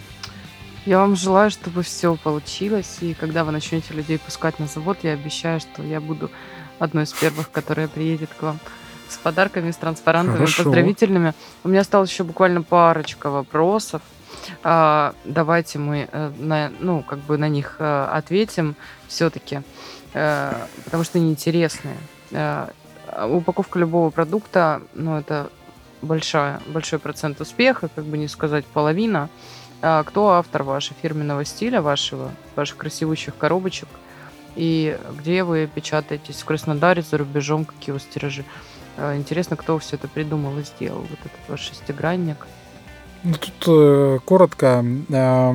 Я вам желаю, чтобы все получилось. И когда вы начнете людей пускать на завод, я обещаю, что я буду одной из первых, которая приедет к вам с подарками, с транспарантами, Хорошо. поздравительными. У меня осталось еще буквально парочка вопросов. А, давайте мы э, на, ну, как бы на них э, ответим все-таки, потому что они интересные. Э, упаковка любого продукта, ну, это большая, большой процент успеха, как бы не сказать половина. А кто автор вашего фирменного стиля, вашего, ваших красивущих коробочек? И где вы печатаетесь? В Краснодаре, за рубежом, какие у вас тиражи? А, Интересно, кто все это придумал и сделал, вот этот ваш шестигранник. Ну, тут э, коротко э,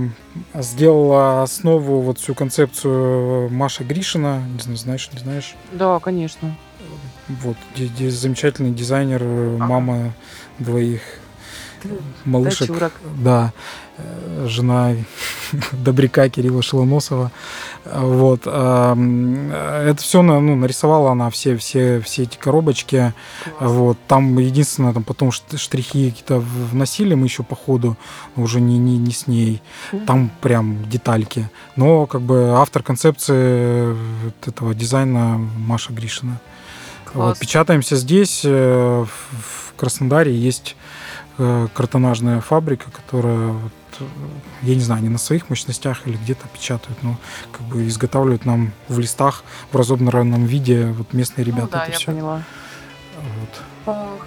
сделала основу вот всю концепцию Маша Гришина. Не знаю, знаешь, не знаешь? Да, конечно. Вот, ди- ди- замечательный дизайнер, э, Ага. мама двоих малышек. Дочурок. Да, э, жена добряка Кирилла Шелоносова. Э, Вот. м, Это все ну, нарисовала она все, все, все эти коробочки. Класс. Вот. Там единственное, там потом шт- штрихи какие-то вносили мы еще по ходу, уже не, не, не с ней. Там прям детальки. Но как бы автор концепции вот этого дизайна Маша Гришина. Вот, Класс. печатаемся здесь, э, в Краснодаре есть э, картонажная фабрика, которая вот э, я не знаю, они на своих мощностях или где-то печатают, но как бы изготавливают нам в листах в разобранном виде вот местные ребята. ну, да, это я всё. поняла. Вот.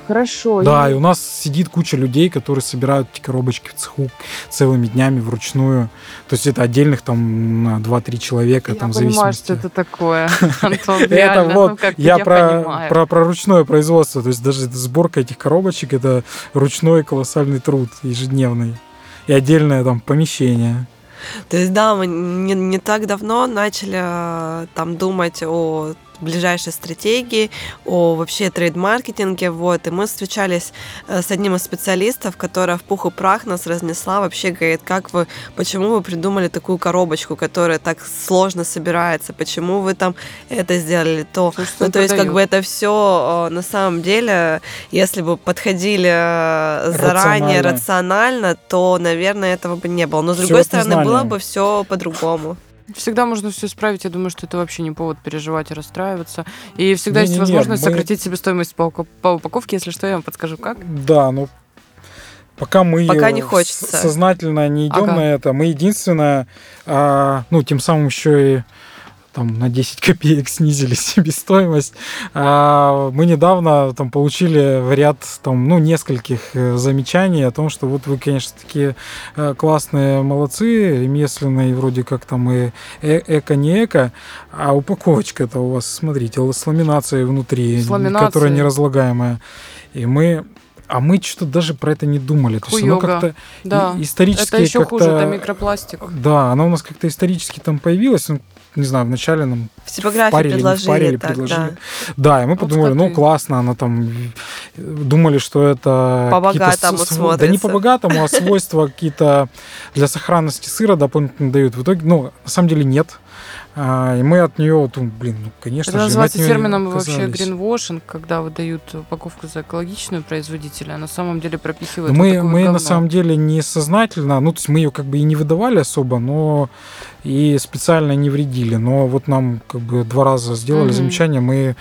Хорошо. Да, и у нас сидит куча людей, которые собирают эти коробочки в цеху целыми днями вручную. То есть это отдельных там на 2-3 человека, я там понимаю, зависимости. что это такое, Антон, Это вот ну, я, про, понимаю. про, про ручное производство. То есть даже сборка этих коробочек это ручной колоссальный труд ежедневный. И отдельное там помещение. То есть, да, мы не, не так давно начали э, там думать о ближайшей стратегии, о вообще трейд-маркетинге, вот, и мы встречались э, с одним из специалистов, которая в пух и прах нас разнесла, вообще говорит, как вы, почему вы придумали такую коробочку, которая так сложно собирается, почему вы там это сделали, то, Слушай, что ну, то есть, как бы это все на самом деле, если бы подходили э, заранее, Рационально. рационально, то, наверное, этого бы не было. Но, с другой стороны, незнания. было бы все по-другому. Всегда можно все исправить. Я думаю, что это вообще не повод переживать и расстраиваться. И всегда есть Не-не-не, возможность мы- сократить себестоимость по, по упаковке. Если что, я вам подскажу, как. Да, но пока мы Пока не хочется. сознательно не идем Ага. на это, мы единственное, а, ну, тем самым еще и там на 10 копеек снизили себестоимость. А, мы недавно там получили в ряд там, ну, нескольких э, замечаний о том, что вот вы, конечно, такие э, классные молодцы, ремесленные, вроде как там и э- эко, не эко, а упаковочка-то у вас, смотрите, с ламинацией внутри, С ламинацией. которая неразлагаемая. И мы а мы что-то даже про это не думали. То есть оно как-то Да. исторически Это еще хуже, это микропластик. Да, оно у нас как-то исторически там появилось. Ну, не знаю, вначале нам В типографии впарили, не предложили впарили, так, предложили. да. Да, и мы Вот подумали, ну классно, она там думали, что это По-богатому св- Да не смотрится. по-богатому, а свойства какие-то для сохранности сыра дополнительно дают. В итоге, ну, на самом деле нет. А, и мы от нее, вот, ну, блин, ну, конечно Это же, мы называется от неё термином вообще отказались. гринвошинг, когда выдают упаковку за экологичную производителя, а на самом деле пропихивают мы, вот такое мы на говно. самом деле не сознательно, ну, то есть мы ее как бы и не выдавали особо, но и специально не вредили. Но вот нам как бы два раза сделали Мгм. замечание, мы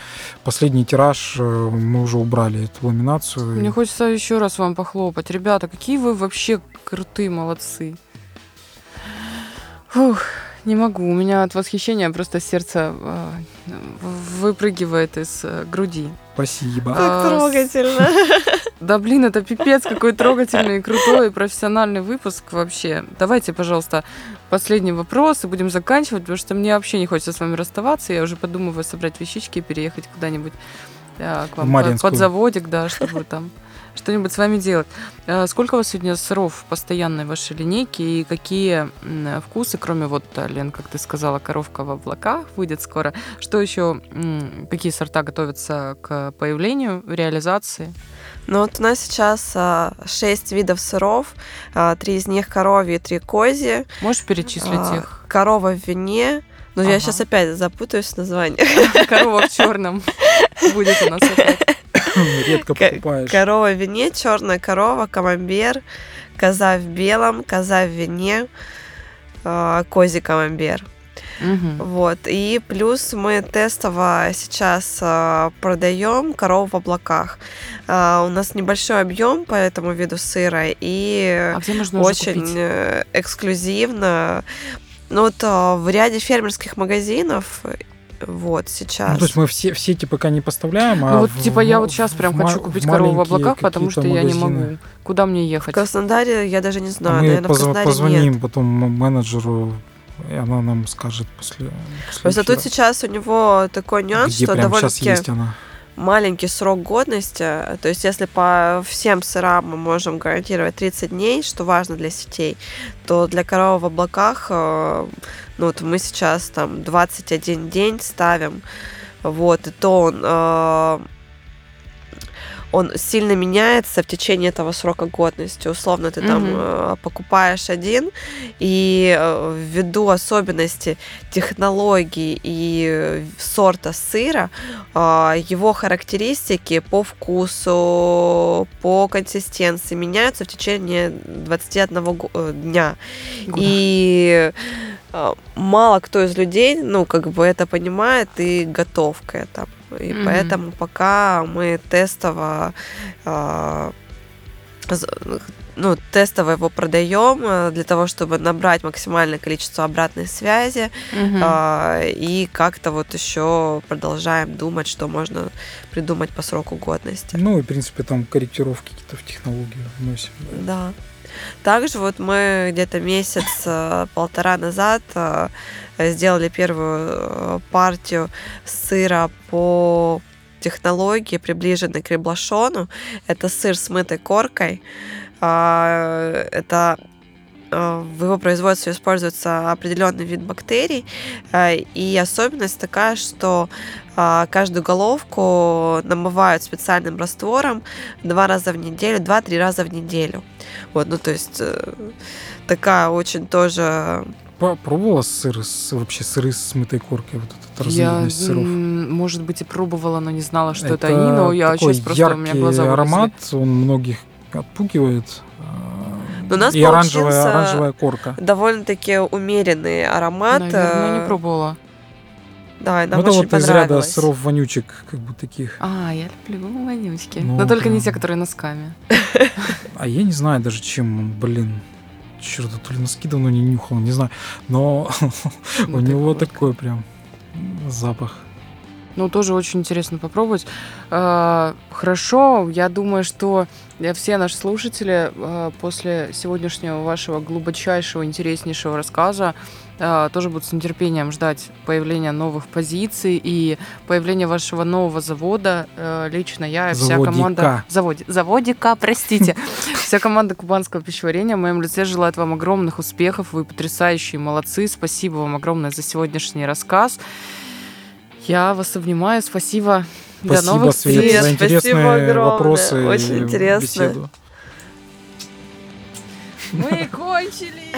последний тираж, э, мы уже убрали эту ламинацию. Мне хочется еще раз вам похлопать. Ребята, какие вы вообще крутые молодцы. Фух, не могу. У меня от восхищения просто сердце э, выпрыгивает из э, груди. Спасибо. А, Как трогательно. Да блин, это пипец, какой трогательный, крутой, и профессиональный выпуск вообще. Давайте, пожалуйста, последний вопрос и будем заканчивать, потому что мне вообще не хочется с вами расставаться. Я уже подумываю собрать вещички и переехать куда-нибудь э, к вам под заводик, да, чтобы там что-нибудь с вами делать. Э, Сколько у вас сегодня сыров в постоянной вашей линейке и какие вкусы, кроме вот, э, Лен, как ты сказала, коровка в облаках выйдет скоро, что еще, какие сорта готовятся к появлению, реализации? Ну вот у нас сейчас а, шесть видов сыров, а, три из них коровьи, три кози. Можешь перечислить А, их? Корова в вине. Ну, я Ага. сейчас опять запутаюсь в названии. Корова в черном будет у нас опять. Редко Ко- покупаешь. Корова в вине, черная корова, камамбер, коза в белом, коза в вине, а, козий камамбер. Мгм. Вот. И плюс мы тестово сейчас а, продаем корову в облаках. А, у нас небольшой объем по этому виду сыра и А очень э, эксклюзивно. Ну вот в ряде фермерских магазинов э, вот сейчас. Ну, то есть мы все, все эти пока не поставляем, а Ну вот, в- типа, я в- вот сейчас в прям хочу в купить корову в облаках, потому что какие-то я не магазины. могу. Куда мне в ехать? Краснодаре я даже не А знаю, мы наверное, в позв- Краснодаре позвоним нет. потом менеджеру, и она нам скажет после. после Просто тут сейчас у него такой нюанс, где что прямо сейчас довольно-таки есть она. Маленький срок годности. То есть, если по всем сырам мы можем гарантировать 30 дней, что важно для сетей, то для коровы в облаках, э, ну вот мы сейчас там 21 день ставим, вот, и то он, э, он сильно меняется в течение этого срока годности. Условно, ты там э, покупаешь один, и э, ввиду особенностей технологий и э, сорта сыра, а, его характеристики по вкусу, по консистенции меняются в течение 21 го- э, дня. Года. И мало кто из людей, ну, как бы это понимает и готов к этому. И Мгм. поэтому пока мы тестово з- ну, тестово его продаем э, для того, чтобы набрать максимальное количество обратной связи. Мгм. А, И как-то вот еще продолжаем думать, что можно придумать по сроку годности. Ну и, в принципе, там корректировки какие-то в технологию вносим. Да. Также вот мы где-то месяц э, полтора назад э, сделали первую э, партию сыра по технологии, приближенной к реблашону. Это сыр с мытой коркой. А, Это э, в его производстве используется определенный вид бактерий. э, И особенность такая, что а, каждую головку намывают специальным раствором два раза в неделю, два-три раза в неделю. Вот, ну то есть э, такая очень тоже Пробовала сыр с, вообще сыры с мытой коркой? Вот этот Я, разновидность сыров? м, может быть, и пробовала, но не знала, что это, они, но я такой сейчас просто у меня яркий глаза вылезли. аромат, он многих отпугивает. а, Но у нас и оранжевая, оранжевая корка. довольно-таки умеренный аромат. Наверное, не э, пробовала. Да, нам Ну, это очень вот из ряда сыров вонючек, как бы таких. А, я люблю вонючки. Ну, но только не прям. те, которые носками. А я не знаю даже, чем он, блин. Черт, то ли носки давно не нюхал, не знаю. Но у него такой прям запах. Ну, тоже очень интересно попробовать. А, Хорошо, я думаю, что э, все наши слушатели э, после сегодняшнего вашего глубочайшего, интереснейшего рассказа тоже будут с нетерпением ждать появления новых позиций и появления вашего нового завода. Э, Лично я и вся Заводика. команда... Заводи... Заводика, простите. Вся команда кубанского пищеварения в моем лице желает вам огромных успехов. Вы потрясающие, молодцы. Спасибо вам огромное за сегодняшний рассказ. Я вас обнимаю. Спасибо. До Спасибо, новых Свет, встреч. за Спасибо интересные огромное. вопросы Очень интересно. беседу. Мы кончили.